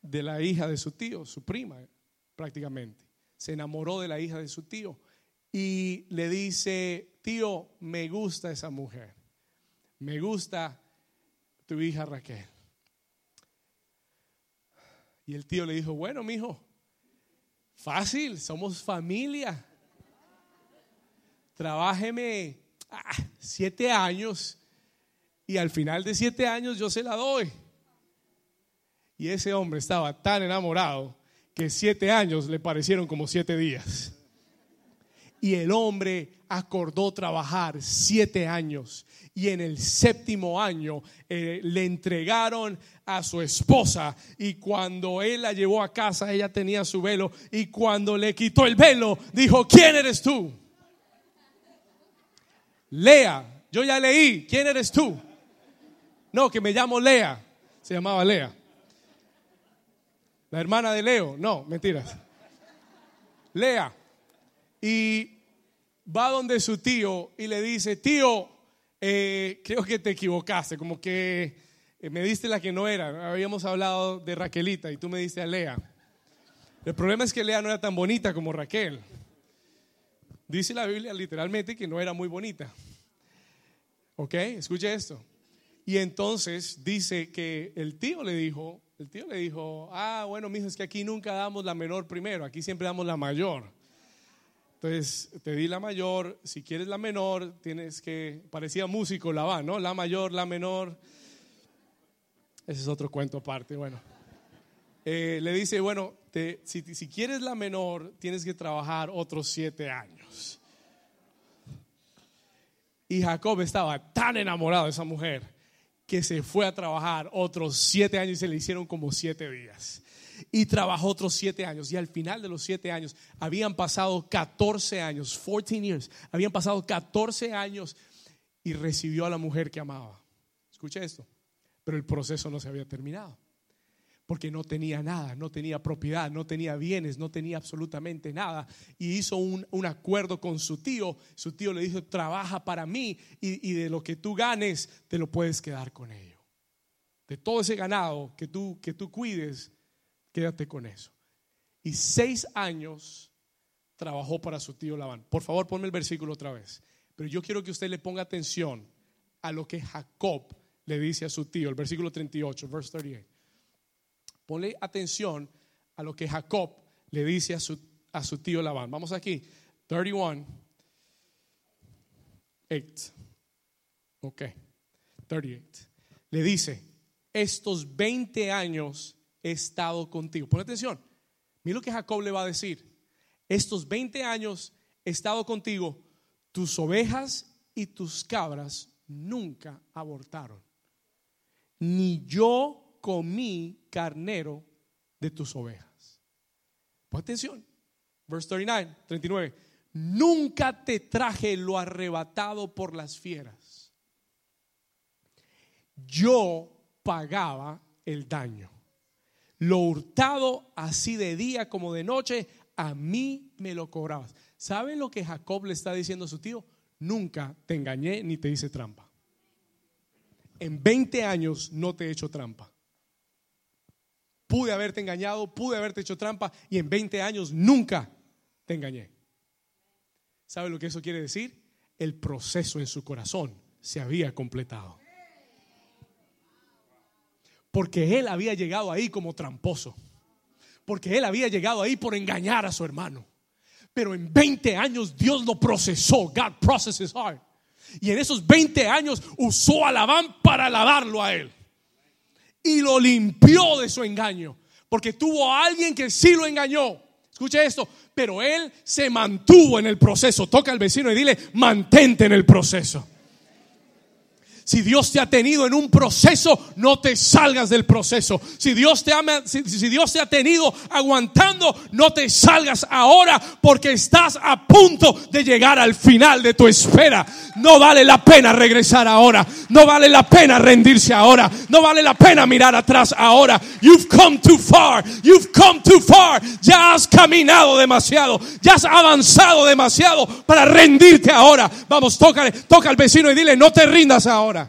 de la hija de su tío, su prima prácticamente. Se enamoró de la hija de su tío y le dice, tío, me gusta esa mujer. Me gusta tu hija Raquel. Y el tío le dijo, bueno, mijo, fácil, somos familia. Trabájeme ah, siete años y al final de siete años yo se la doy. Y ese hombre estaba tan enamorado que siete años le parecieron como siete días. Y el hombre acordó trabajar siete años. Y en el séptimo año eh, le entregaron a su esposa. Y cuando él la llevó a casa, ella tenía su velo. Y cuando le quitó el velo, dijo, ¿quién eres tú? Lea, yo ya leí, ¿quién eres tú? No, que me llamo Lea. Se llamaba Lea. La hermana de Leo. No, mentiras. Lea. Y va donde su tío y le dice, tío, eh, creo que te equivocaste, como que eh, me diste la que no era. Habíamos hablado de Raquelita y tú me diste a Lea. El problema es que Lea no era tan bonita como Raquel. Dice la Biblia literalmente que no era muy bonita. ¿Ok? Escuche esto. Y entonces dice que el tío le dijo, el tío le dijo, ah, bueno, mijo, es que aquí nunca damos la menor primero, aquí siempre damos la mayor. Entonces, te di la mayor, si quieres la menor, tienes que, parecía músico la va, ¿no? La mayor, la menor. Ese es otro cuento aparte, bueno. Eh, le dice, bueno, si, si quieres la menor, tienes que trabajar otros siete años. Y Jacob estaba tan enamorado de esa mujer que se fue a trabajar otros siete años y se le hicieron como siete días. Y trabajó otros siete años. Y al final de los siete años habían pasado 14 años, 14 years. Habían pasado 14 años y recibió a la mujer que amaba. Escucha esto. Pero el proceso no se había terminado porque no tenía nada, no tenía propiedad, no tenía bienes, no tenía absolutamente nada. Y hizo un, acuerdo con su tío. Su tío le dijo, trabaja para mí y, de lo que tú ganes, te lo puedes quedar con ello. De todo ese ganado que tú, que tú cuides, quédate con eso. Y seis años trabajó para su tío Labán. Por favor, ponme el versículo otra vez. Pero yo quiero que usted le ponga atención a lo que Jacob le dice a su tío, el versículo 38, verse 38. Ponle atención a lo que Jacob le dice a su, a su tío Labán. Vamos aquí. 31. 8. Ok. 38. Le dice, estos 20 años he estado contigo. Pon atención. Mira lo que Jacob le va a decir. Estos 20 años he estado contigo. Tus ovejas y tus cabras nunca abortaron. Ni yo comí carnero de tus ovejas. Pon atención. Verse 39, 39. Nunca te traje lo arrebatado por las fieras. Yo pagaba el daño. Lo hurtado así de día como de noche, a mí me lo cobrabas. ¿Saben lo que Jacob le está diciendo a su tío? Nunca te engañé ni te hice trampa. En 20 años no te he hecho trampa pude haberte engañado, pude haberte hecho trampa y en 20 años nunca te engañé. ¿Sabe lo que eso quiere decir? El proceso en su corazón se había completado. Porque él había llegado ahí como tramposo. Porque él había llegado ahí por engañar a su hermano. Pero en 20 años Dios lo procesó. God processes heart. Y en esos 20 años usó a Labán para alabarlo a él y lo limpió de su engaño. Porque tuvo a alguien que sí lo engañó. Escuche esto, pero él se mantuvo en el proceso. Toca al vecino y dile, mantente en el proceso. Si Dios te ha tenido en un proceso, no te salgas del proceso. Si Dios te, ama, si, Dios te ha tenido aguantando, no te salgas ahora porque estás a punto de llegar al final de tu espera. No vale la pena regresar ahora. No vale la pena rendirse ahora. No vale la pena mirar atrás ahora. You've come too far. You've come too far. Ya has caminado demasiado. Ya has avanzado demasiado para rendirte ahora. Vamos, toca, toca al vecino y dile, no te rindas ahora.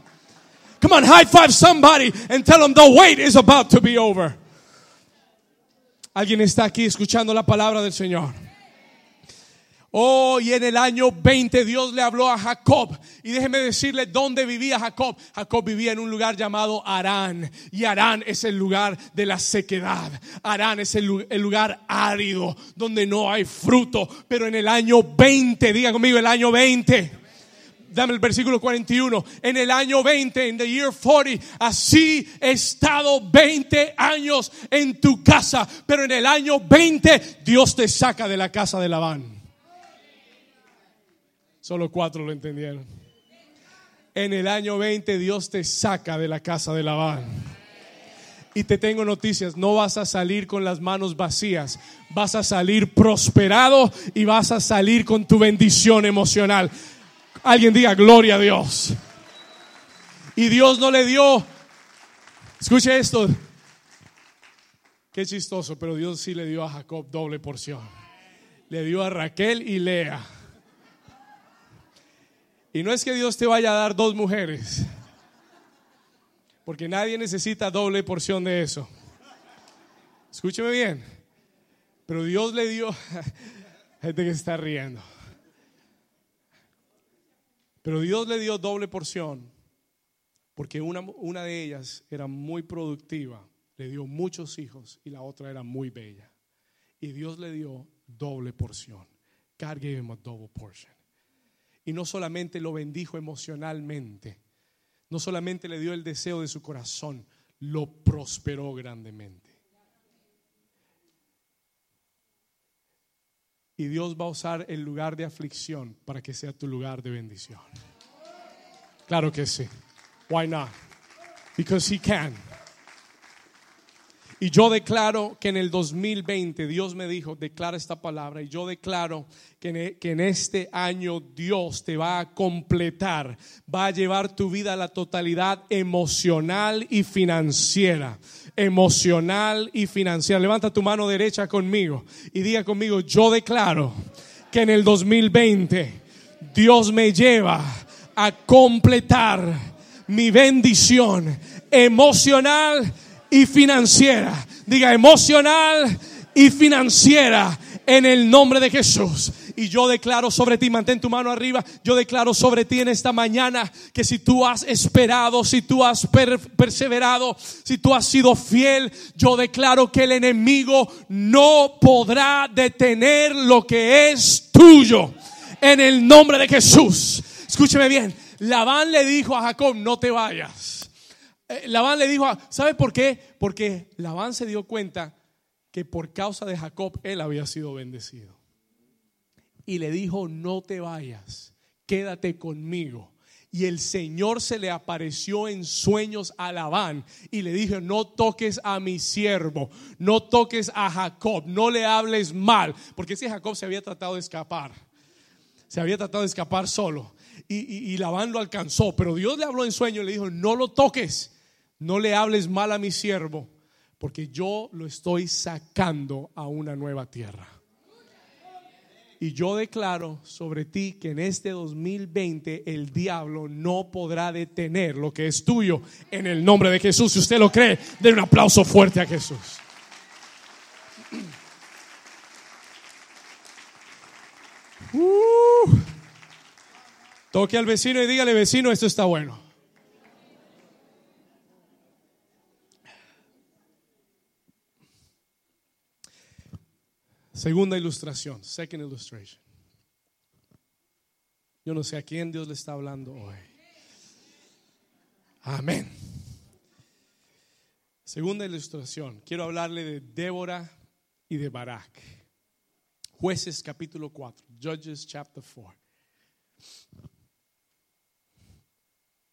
Come on, high five somebody and tell them the wait is about to be over. Alguien está aquí escuchando la palabra del Señor. Oh, y en el año 20 Dios le habló a Jacob. Y déjeme decirle dónde vivía Jacob. Jacob vivía en un lugar llamado Arán. Y Arán es el lugar de la sequedad. Arán es el, lugar árido donde no hay fruto. Pero en el año 20, diga conmigo el año 20 dame el versículo 41. En el año 20, en the year 40, así he estado 20 años en tu casa. Pero en el año 20, Dios te saca de la casa de Labán. Solo cuatro lo entendieron. En el año 20 Dios te saca de la casa de Labán. Y te tengo noticias, no vas a salir con las manos vacías, vas a salir prosperado y vas a salir con tu bendición emocional. Alguien diga gloria a Dios. Y Dios no le dio, escuche esto, qué chistoso, pero Dios sí le dio a Jacob doble porción. Le dio a Raquel y Lea. Y no es que Dios te vaya a dar dos mujeres, porque nadie necesita doble porción de eso. Escúcheme bien, pero Dios le dio, gente que está riendo, pero Dios le dio doble porción, porque una, una de ellas era muy productiva, le dio muchos hijos y la otra era muy bella. Y Dios le dio doble porción. God gave him a double portion. Y no solamente lo bendijo emocionalmente, no solamente le dio el deseo de su corazón, lo prosperó grandemente. Y Dios va a usar el lugar de aflicción para que sea tu lugar de bendición. Claro que sí. Why not? Because he can. Y yo declaro que en el 2020 Dios me dijo, declara esta palabra, y yo declaro que en, e, que en, este año Dios te va a completar, va a llevar tu vida a la totalidad emocional y financiera. Emocional y financiera. Levanta tu mano derecha conmigo y diga conmigo, yo declaro que en el 2020 Dios me lleva a completar mi bendición emocional y financiera. Diga emocional y financiera en el nombre de Jesús. Y yo declaro sobre ti, mantén tu mano arriba, yo declaro sobre ti en esta mañana que si tú has esperado, si tú has perseverado, si tú has sido fiel, yo declaro que el enemigo no podrá detener lo que es tuyo. En el nombre de Jesús. Escúcheme bien, Labán le dijo a Jacob, no te vayas. Eh, Labán le dijo, ¿sabe por qué? Porque Labán se dio cuenta que por causa de Jacob él había sido bendecido. Y le dijo, no te vayas, quédate conmigo. Y el Señor se le apareció en sueños a Labán y le dijo, no toques a mi siervo, no toques a Jacob, no le hables mal, porque si Jacob se había tratado de escapar, se había tratado de escapar solo. Y, y, y Labán lo alcanzó, pero Dios le habló en sueño y le dijo, no lo toques, no le hables mal a mi siervo, porque yo lo estoy sacando a una nueva tierra. Y yo declaro sobre ti que en este 2020 el diablo no podrá detener lo que es tuyo en el nombre de Jesús. Si usted lo cree, den un aplauso fuerte a Jesús. Uh. toque al vecino y dígale, vecino, esto está bueno. Segunda ilustración, second illustration. Yo no sé a quién Dios le está hablando hoy. Amén. Segunda ilustración, quiero hablarle de Débora y de Barak. Jueces capítulo 4, Judges chapter 4.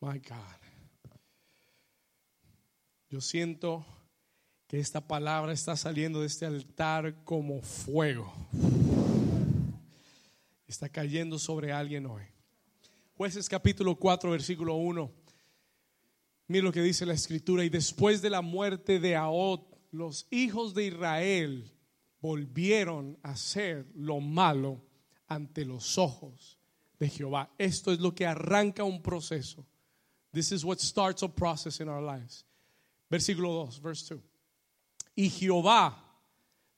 My God. Yo siento que esta palabra está saliendo de este altar como fuego. Está cayendo sobre alguien hoy. Jueces capítulo 4, versículo 1. Mira lo que dice la escritura. Y después de la muerte de Ahod, los hijos de Israel volvieron a hacer lo malo ante los ojos de Jehová. Esto es lo que arranca un proceso. This is what starts a process in our lives. Versículo 2, verse 2 y Jehová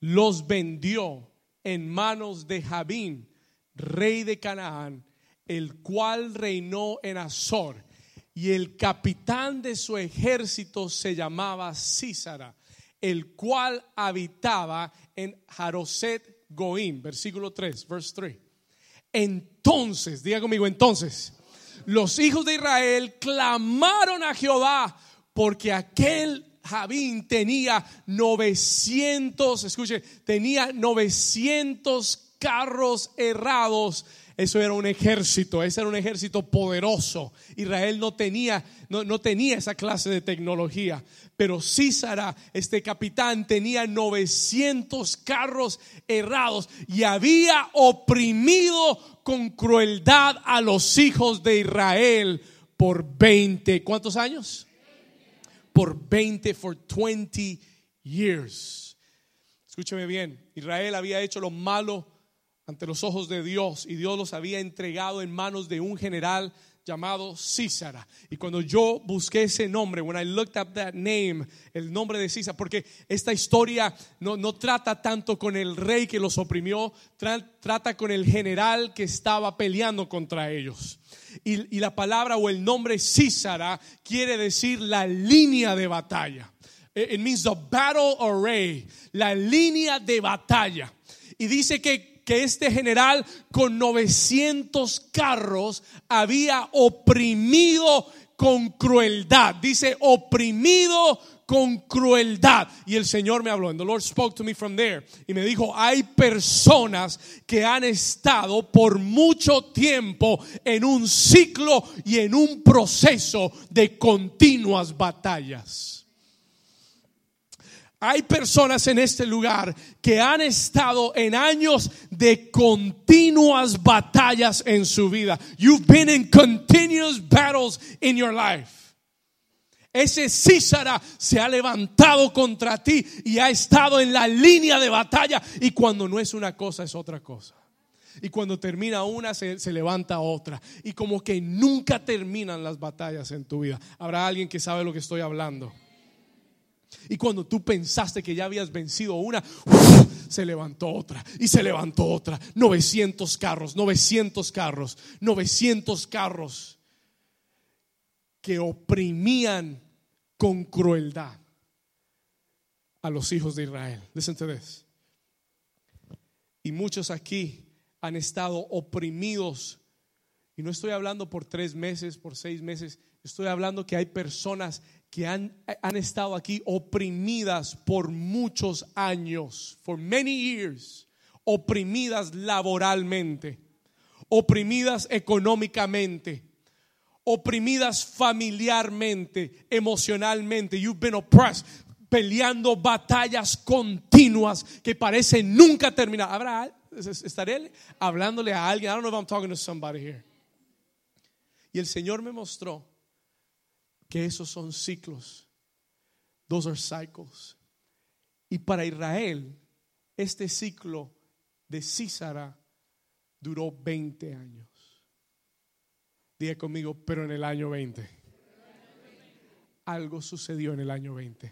los vendió en manos de Jabín, rey de Canaán, el cual reinó en Azor, y el capitán de su ejército se llamaba Císara, el cual habitaba en Jaroset Goim, versículo 3, verse 3. Entonces, diga conmigo, entonces, los hijos de Israel clamaron a Jehová porque aquel Javín tenía 900, escuche, tenía 900 carros errados. Eso era un ejército, ese era un ejército poderoso. Israel no tenía, no, no tenía esa clase de tecnología. Pero Císara, este capitán, tenía 900 carros errados y había oprimido con crueldad a los hijos de Israel por 20, ¿cuántos años? Por 20, for 20 years. Escúcheme bien, Israel había hecho lo malo ante los ojos de Dios y Dios los había entregado en manos de un general llamado Císara. Y cuando yo busqué ese nombre, when I looked up that name, el nombre de Císara, porque esta historia no, no trata tanto con el rey que los oprimió, trata con el general que estaba peleando contra ellos. Y, y la palabra o el nombre Císara quiere decir la línea de batalla. It means the battle array, la línea de batalla. Y dice que que este general con 900 carros había oprimido con crueldad. Dice oprimido con crueldad. Y el Señor me habló. And the Lord spoke to me from there. Y me dijo, hay personas que han estado por mucho tiempo en un ciclo y en un proceso de continuas batallas. Hay personas en este lugar que han estado en años de continuas batallas en su vida. You've been in continuous battles in your life. Ese Císara se ha levantado contra ti y ha estado en la línea de batalla. Y cuando no es una cosa, es otra cosa. Y cuando termina una, se, se, levanta otra. Y como que nunca terminan las batallas en tu vida. Habrá alguien que sabe lo que estoy hablando. Y cuando tú pensaste que ya habías vencido una, se levantó otra y se levantó otra. 900 carros, 900 carros, 900 carros que oprimían con crueldad a los hijos de Israel. Listen. Y muchos aquí han estado oprimidos. Y no estoy hablando por tres meses, por seis meses. Estoy hablando que hay personas que han, han, estado aquí oprimidas por muchos años, for many years, oprimidas laboralmente, oprimidas económicamente, oprimidas familiarmente, emocionalmente. You've been oppressed, peleando batallas continuas que parecen nunca terminar. ¿Habrá, estaré hablándole a alguien? I don't know if I'm talking to somebody here. Y el Señor me mostró que esos son ciclos. Those are cycles. Y para Israel, este ciclo de Císara duró 20 años. Diga conmigo, pero en el año 20. Algo sucedió en el año 20.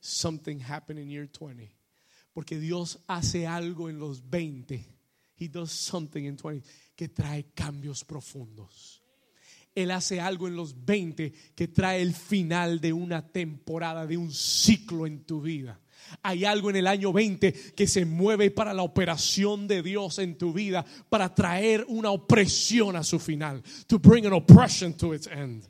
Something happened in year 20. Porque Dios hace algo en los 20. He does something in 20 que trae cambios profundos. Él hace algo en los 20 que trae el final de una temporada, de un ciclo en tu vida. Hay algo en el año 20 que se mueve para la operación de Dios en tu vida, para traer una opresión a su final. To bring an oppression to its end.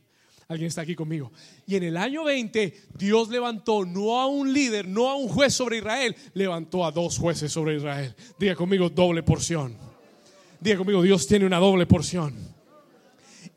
Alguien está aquí conmigo. Y en el año 20 Dios levantó no a un líder, no a un juez sobre Israel, levantó a dos jueces sobre Israel. Diga conmigo doble porción. Diga conmigo Dios tiene una doble porción.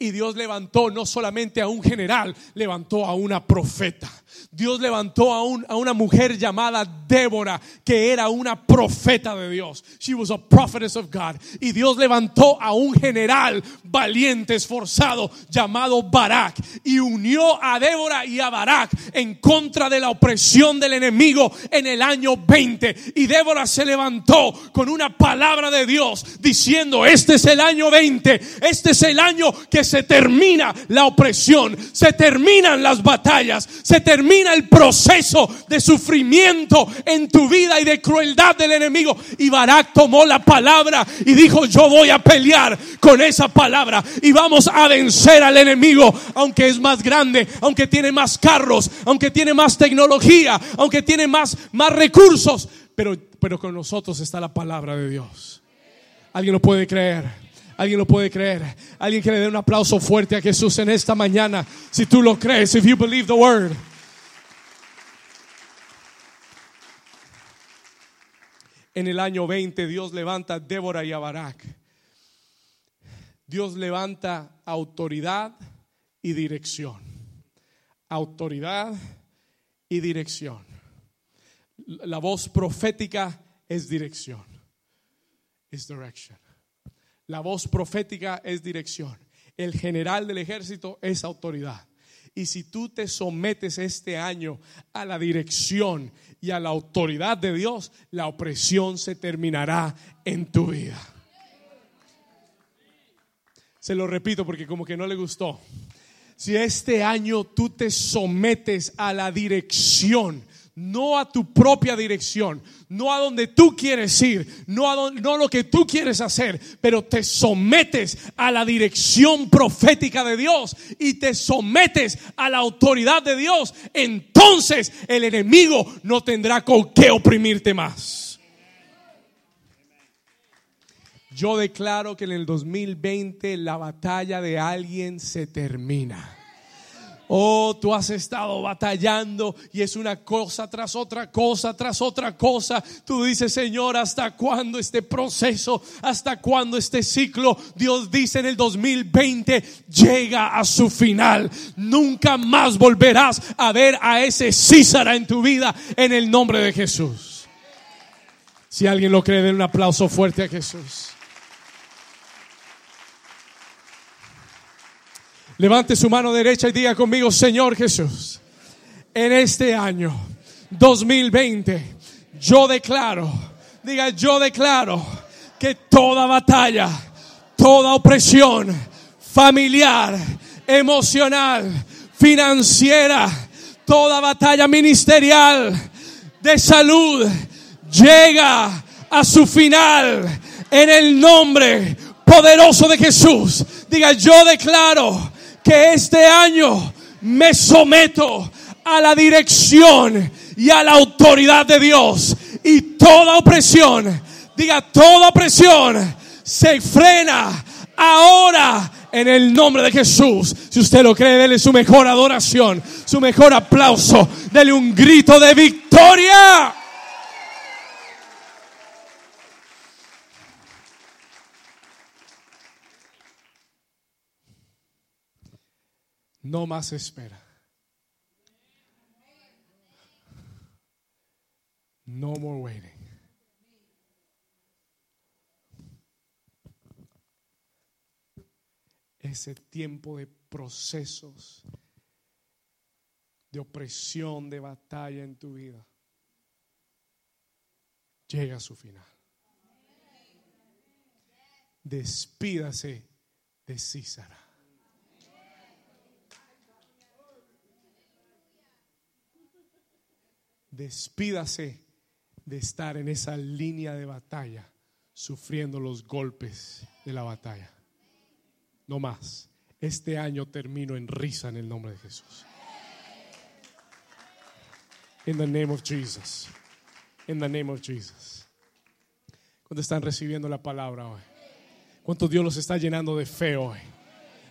Y Dios levantó no solamente a un general, levantó a una profeta. Dios levantó a, un, a, una mujer llamada Débora, que era una profeta de Dios. She was a prophetess of God. Y Dios levantó a un general valiente, esforzado, llamado Barak. Y unió a Débora y a Barak en contra de la opresión del enemigo en el año 20. Y Débora se levantó con una palabra de Dios diciendo, este es el año 20. Este es el año que se termina la opresión, se terminan las batallas, se termina el proceso de sufrimiento en tu vida y de crueldad del enemigo. Y Barak tomó la palabra y dijo, yo voy a pelear con esa palabra y vamos a vencer al enemigo, aunque es más grande, aunque tiene más carros, aunque tiene más tecnología, aunque tiene más, más recursos, pero, pero con nosotros está la palabra de Dios. ¿Alguien lo puede creer? Alguien lo puede creer. Alguien que le dé un aplauso fuerte a Jesús en esta mañana. Si tú lo crees, if you believe the word. En el año 20 Dios levanta a Débora y a Barak. Dios levanta autoridad y dirección. Autoridad y dirección. La voz profética es dirección. Es direction. La voz profética es dirección. El general del ejército es autoridad. Y si tú te sometes este año a la dirección y a la autoridad de Dios, la opresión se terminará en tu vida. Se lo repito porque como que no le gustó. Si este año tú te sometes a la dirección no a tu propia dirección, no a donde tú quieres ir, no a no lo que tú quieres hacer, pero te sometes a la dirección profética de Dios y te sometes a la autoridad de Dios, entonces el enemigo no tendrá con qué oprimirte más. Yo declaro que en el 2020 la batalla de alguien se termina. Oh, tú has estado batallando y es una cosa tras otra cosa, tras otra cosa. Tú dices, Señor, ¿hasta cuándo este proceso? ¿Hasta cuándo este ciclo? Dios dice en el 2020 llega a su final. Nunca más volverás a ver a ese Císara en tu vida en el nombre de Jesús. Si alguien lo cree, den un aplauso fuerte a Jesús. Levante su mano derecha y diga conmigo, Señor Jesús, en este año 2020, yo declaro, diga, yo declaro que toda batalla, toda opresión familiar, emocional, financiera, toda batalla ministerial, de salud, llega a su final en el nombre poderoso de Jesús. Diga, yo declaro que este año me someto a la dirección y a la autoridad de Dios. Y toda opresión, diga toda opresión, se frena ahora en el nombre de Jesús. Si usted lo cree, dele su mejor adoración, su mejor aplauso, dele un grito de victoria. No más espera. No more waiting. Ese tiempo de procesos, de opresión, de batalla en tu vida, llega a su final. Despídase de Císara. Despídase de estar en esa línea de batalla, sufriendo los golpes de la batalla. No más. Este año termino en risa en el nombre de Jesús. In the name of Jesus. In the name of Jesus. ¿Cuántos están recibiendo la palabra hoy? ¿Cuánto Dios los está llenando de fe hoy?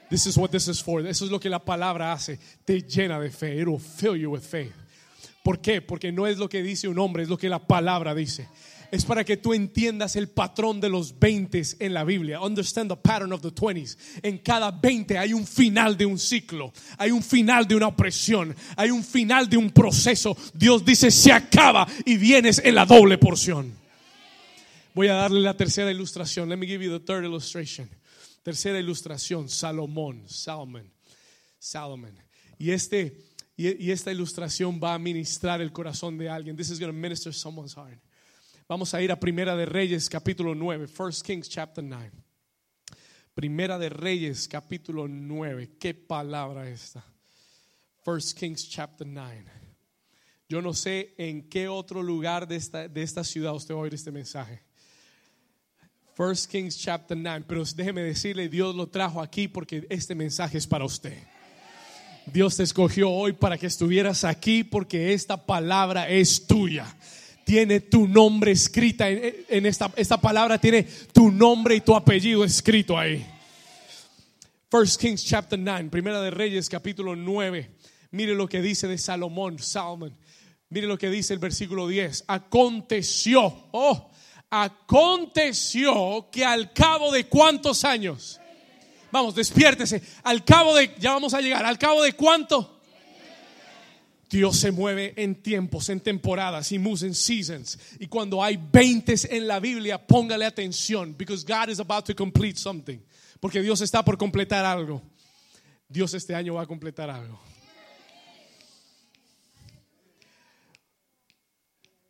This is what this is for. Eso es lo que la palabra hace. Te llena de fe. It will fill you with faith. ¿Por qué? Porque no es lo que dice un hombre, es lo que la palabra dice. Es para que tú entiendas el patrón de los 20 en la Biblia. Understand the pattern of the 20s. En cada 20 hay un final de un ciclo, hay un final de una opresión, hay un final de un proceso. Dios dice, se acaba y vienes en la doble porción. Voy a darle la tercera ilustración. Let me give you the third illustration. Tercera ilustración, Salomón, Salomón, Salomón. Y este y, esta ilustración va a ministrar el corazón de alguien. This is going to minister someone's heart. Vamos a ir a Primera de Reyes capítulo 9, First Kings chapter 9. Primera de Reyes, capítulo 9. Qué palabra esta. First Kings, chapter 9. Yo no sé en qué otro lugar de esta, de esta ciudad usted va a oír este mensaje. First Kings, chapter 9. Pero déjeme decirle, Dios lo trajo aquí porque este mensaje es para usted. Dios te escogió hoy para que estuvieras aquí porque esta palabra es tuya tiene tu nombre escrita en, esta, esta palabra tiene tu nombre y tu apellido escrito ahí. First Kings chapter 9, Primera de Reyes capítulo 9. Mire lo que dice de Salomón, Salomón. Mire lo que dice el versículo 10. Aconteció, oh, aconteció que al cabo de cuántos años. Vamos, despiértese. Al cabo de, ya vamos a llegar, al cabo de cuánto Dios se mueve en tiempos, en temporadas. He moves in seasons. Y cuando hay 20 en la Biblia, póngale atención. Because God is about to complete something. Porque Dios está por completar algo. Dios este año va a completar algo.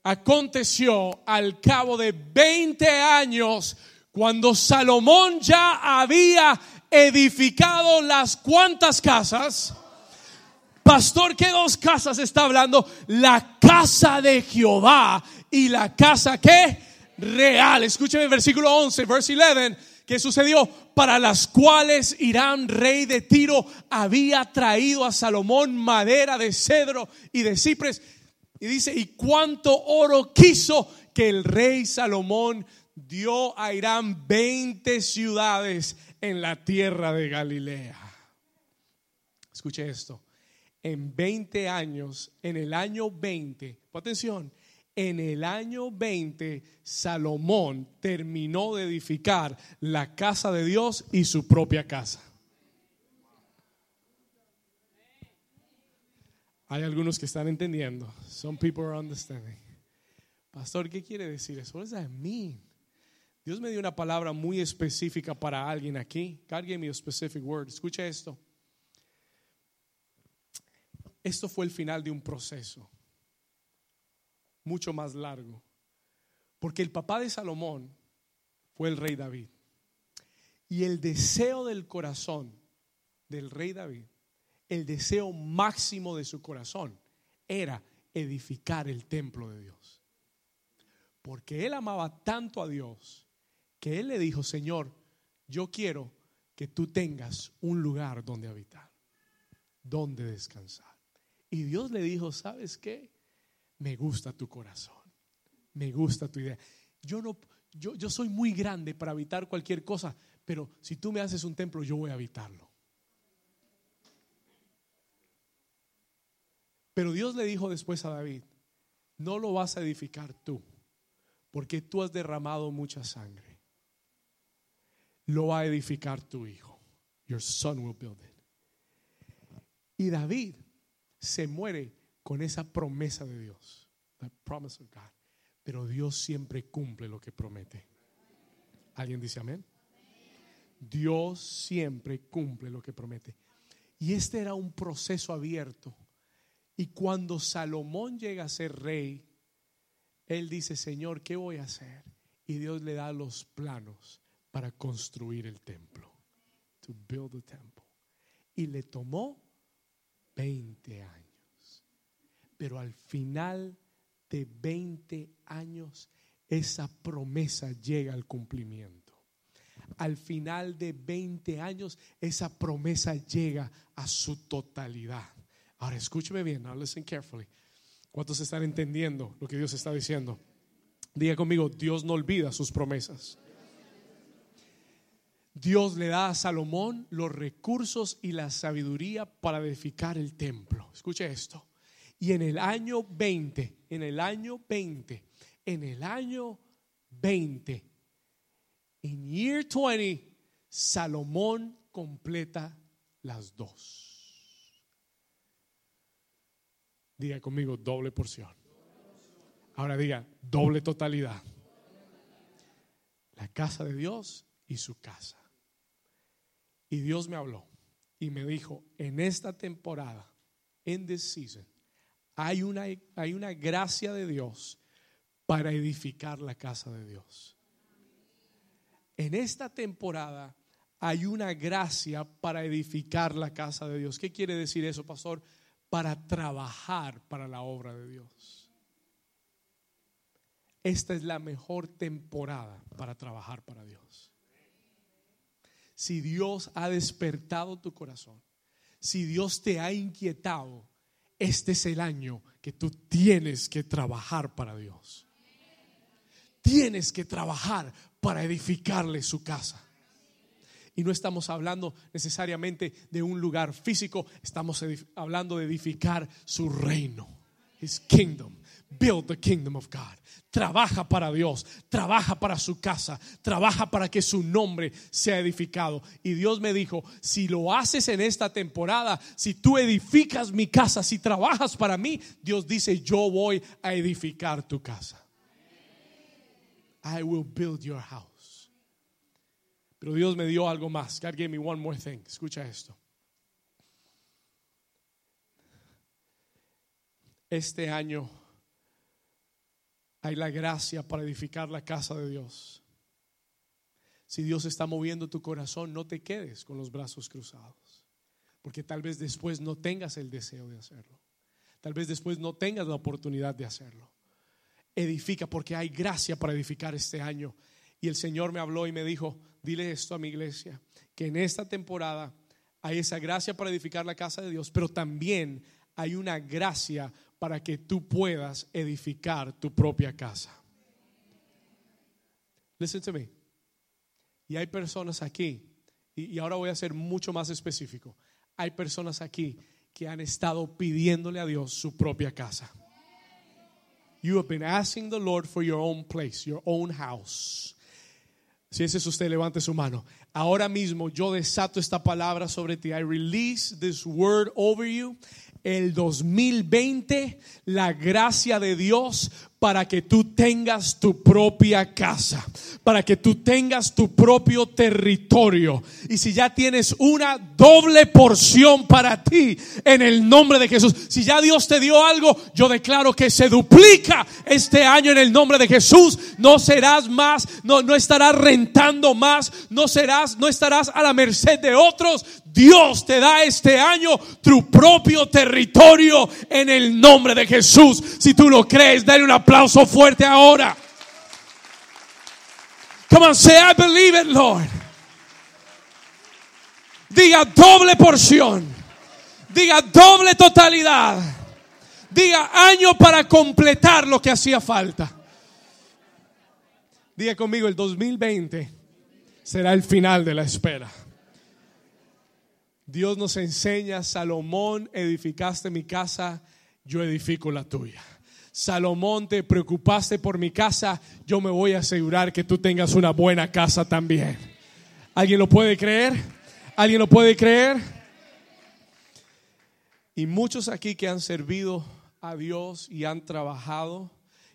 Aconteció al cabo de 20 años, cuando Salomón ya había edificado las cuantas casas Pastor, ¿qué dos casas está hablando? La casa de Jehová y la casa que real. Escúcheme el versículo 11, verse 11, que sucedió para las cuales Irán, rey de Tiro, había traído a Salomón madera de cedro y de cipres. Y dice, ¿y cuánto oro quiso que el rey Salomón dio a Irán 20 ciudades en la tierra de Galilea? Escuche esto en 20 años, en el año 20, atención, en el año 20 Salomón terminó de edificar la casa de Dios y su propia casa. Hay algunos que están entendiendo. Some people are understanding. Pastor, ¿qué quiere decir eso? What does that? Dios me dio una palabra muy específica para alguien aquí. God gave me a specific word. Escucha esto. Esto fue el final de un proceso mucho más largo. Porque el papá de Salomón fue el rey David. Y el deseo del corazón del rey David, el deseo máximo de su corazón, era edificar el templo de Dios. Porque él amaba tanto a Dios que él le dijo, Señor, yo quiero que tú tengas un lugar donde habitar, donde descansar. Y Dios le dijo, ¿sabes qué? Me gusta tu corazón, me gusta tu idea. Yo no, yo, yo soy muy grande para habitar cualquier cosa, pero si tú me haces un templo, yo voy a habitarlo. Pero Dios le dijo después a David, no lo vas a edificar tú, porque tú has derramado mucha sangre. Lo va a edificar tu hijo. Your son will build it. Y David se muere con esa promesa de Dios. promise of God. Pero Dios siempre cumple lo que promete. ¿Alguien dice amén? Dios siempre cumple lo que promete. Y este era un proceso abierto. Y cuando Salomón llega a ser rey, él dice, Señor, ¿qué voy a hacer? Y Dios le da los planos para construir el templo. To build the temple. Y le tomó 20 años. Pero al final de 20 años, esa promesa llega al cumplimiento. Al final de 20 años, esa promesa llega a su totalidad. Ahora escúcheme bien, now listen carefully. ¿Cuántos están entendiendo lo que Dios está diciendo? Diga conmigo, Dios no olvida sus promesas. Dios le da a Salomón los recursos y la sabiduría para edificar el templo. Escuche esto. Y en el año 20, en el año 20, en el año 20, en year 20, Salomón completa las dos. Diga conmigo doble porción. Ahora diga doble totalidad. La casa de Dios y su casa. Y Dios me habló y me dijo, en esta temporada, en this season, hay una, hay una gracia de Dios para edificar la casa de Dios. En esta temporada hay una gracia para edificar la casa de Dios. ¿Qué quiere decir eso, pastor? Para trabajar para la obra de Dios. Esta es la mejor temporada para trabajar para Dios. Si Dios ha despertado tu corazón, si Dios te ha inquietado, este es el año que tú tienes que trabajar para Dios. Tienes que trabajar para edificarle su casa. Y no estamos hablando necesariamente de un lugar físico, estamos hablando de edificar su reino, His kingdom. Build the kingdom of God. Trabaja para Dios, trabaja para su casa, trabaja para que su nombre sea edificado. Y Dios me dijo, si lo haces en esta temporada, si tú edificas mi casa, si trabajas para mí, Dios dice, yo voy a edificar tu casa. I will build your house. Pero Dios me dio algo más. God gave me one more thing. Escucha esto. Este año hay la gracia para edificar la casa de Dios. Si Dios está moviendo tu corazón, no te quedes con los brazos cruzados, porque tal vez después no tengas el deseo de hacerlo. Tal vez después no tengas la oportunidad de hacerlo. Edifica porque hay gracia para edificar este año. Y el Señor me habló y me dijo, dile esto a mi iglesia, que en esta temporada hay esa gracia para edificar la casa de Dios, pero también hay una gracia para que tú puedas edificar tu propia casa. Listen to me. Y hay personas aquí, y, ahora voy a ser mucho más específico. Hay personas aquí que han estado pidiéndole a Dios su propia casa. You have been asking the Lord for your own place, your own house. Si ese es usted, levante su mano. Ahora mismo yo desato esta palabra sobre ti. I release this word over you el 2020 la gracia de Dios para que tú tengas tu propia casa, para que tú tengas tu propio territorio. Y si ya tienes una doble porción para ti en el nombre de Jesús, si ya Dios te dio algo, yo declaro que se duplica este año en el nombre de Jesús. No serás más, no, no estarás rentando más, no serás, no estarás a la merced de otros. Dios te da este año tu propio territorio en el nombre de Jesús. Si tú lo crees, dale una aplauso fuerte ahora. Come on, say, I believe it, Lord. Diga doble porción. Diga doble totalidad. Diga año para completar lo que hacía falta. Diga conmigo, el 2020 será el final de la espera. Dios nos enseña, Salomón, edificaste mi casa, yo edifico la tuya. Salomón, te preocupaste por mi casa, yo me voy a asegurar que tú tengas una buena casa también. ¿Alguien lo puede creer? ¿Alguien lo puede creer? Y muchos aquí que han servido a Dios y han trabajado,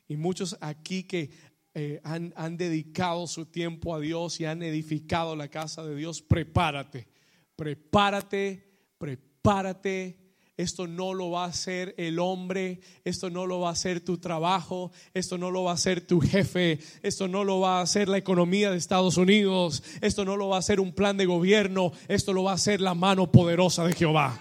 y muchos aquí que eh, han, han dedicado su tiempo a Dios y han edificado la casa de Dios, prepárate, prepárate, prepárate esto no lo va a hacer el hombre, esto no lo va a hacer tu trabajo, esto no lo va a hacer tu jefe, esto no lo va a hacer la economía de Estados Unidos, esto no lo va a hacer un plan de gobierno, esto lo va a hacer la mano poderosa de Jehová.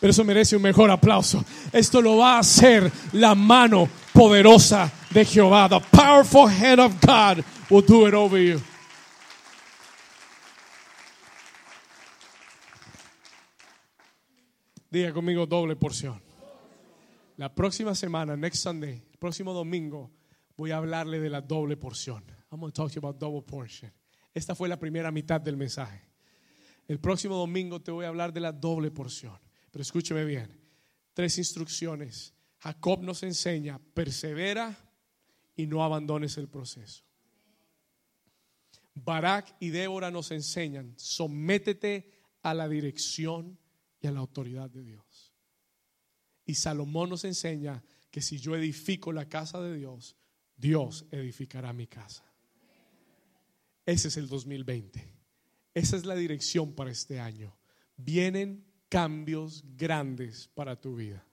Pero eso merece un mejor aplauso. Esto lo va a hacer la mano poderosa de Jehová. The powerful hand of God will do it over you. Diga conmigo doble porción. La próxima semana, next Sunday, el próximo domingo, voy a hablarle de la doble porción. I'm going to talk to you about double portion. Esta fue la primera mitad del mensaje. El próximo domingo te voy a hablar de la doble porción. Pero escúcheme bien. Tres instrucciones. Jacob nos enseña, persevera y no abandones el proceso. Barak y Débora nos enseñan, sométete a la dirección y a la autoridad de Dios. Y Salomón nos enseña que si yo edifico la casa de Dios, Dios edificará mi casa. Ese es el 2020. Esa es la dirección para este año. Vienen cambios grandes para tu vida.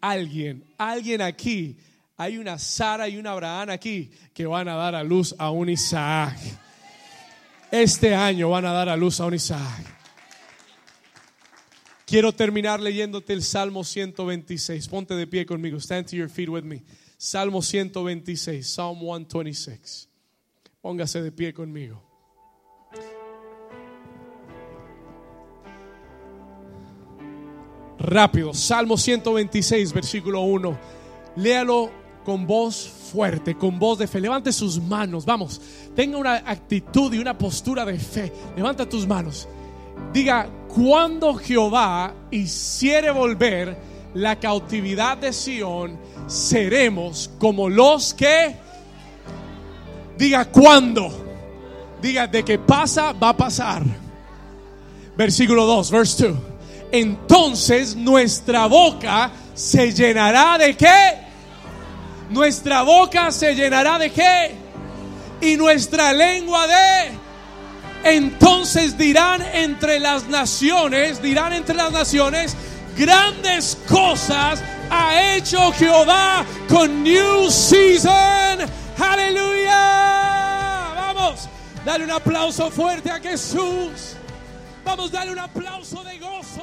Alguien, alguien aquí hay una Sara y una Abraham aquí que van a dar a luz a un Isaac. Este año van a dar a luz a un Isaac. Quiero terminar leyéndote el Salmo 126. Ponte de pie conmigo. Stand to your feet with me. Salmo 126, Psalm 126. Póngase de pie conmigo. Rápido, Salmo 126, versículo 1. Léalo con voz fuerte, con voz de fe. Levante sus manos, vamos. Tenga una actitud y una postura de fe. Levanta tus manos. Diga, cuando Jehová hiciere volver la cautividad de Sión, seremos como los que... Diga, ¿cuándo? Diga, de que pasa, va a pasar. Versículo 2, verse 2. Entonces nuestra boca se llenará de qué? Nuestra boca se llenará de qué? Y nuestra lengua de... Entonces dirán entre las naciones, dirán entre las naciones, grandes cosas ha hecho Jehová con New Season. Aleluya. Vamos, dale un aplauso fuerte a Jesús. Vamos, dale un aplauso de gozo.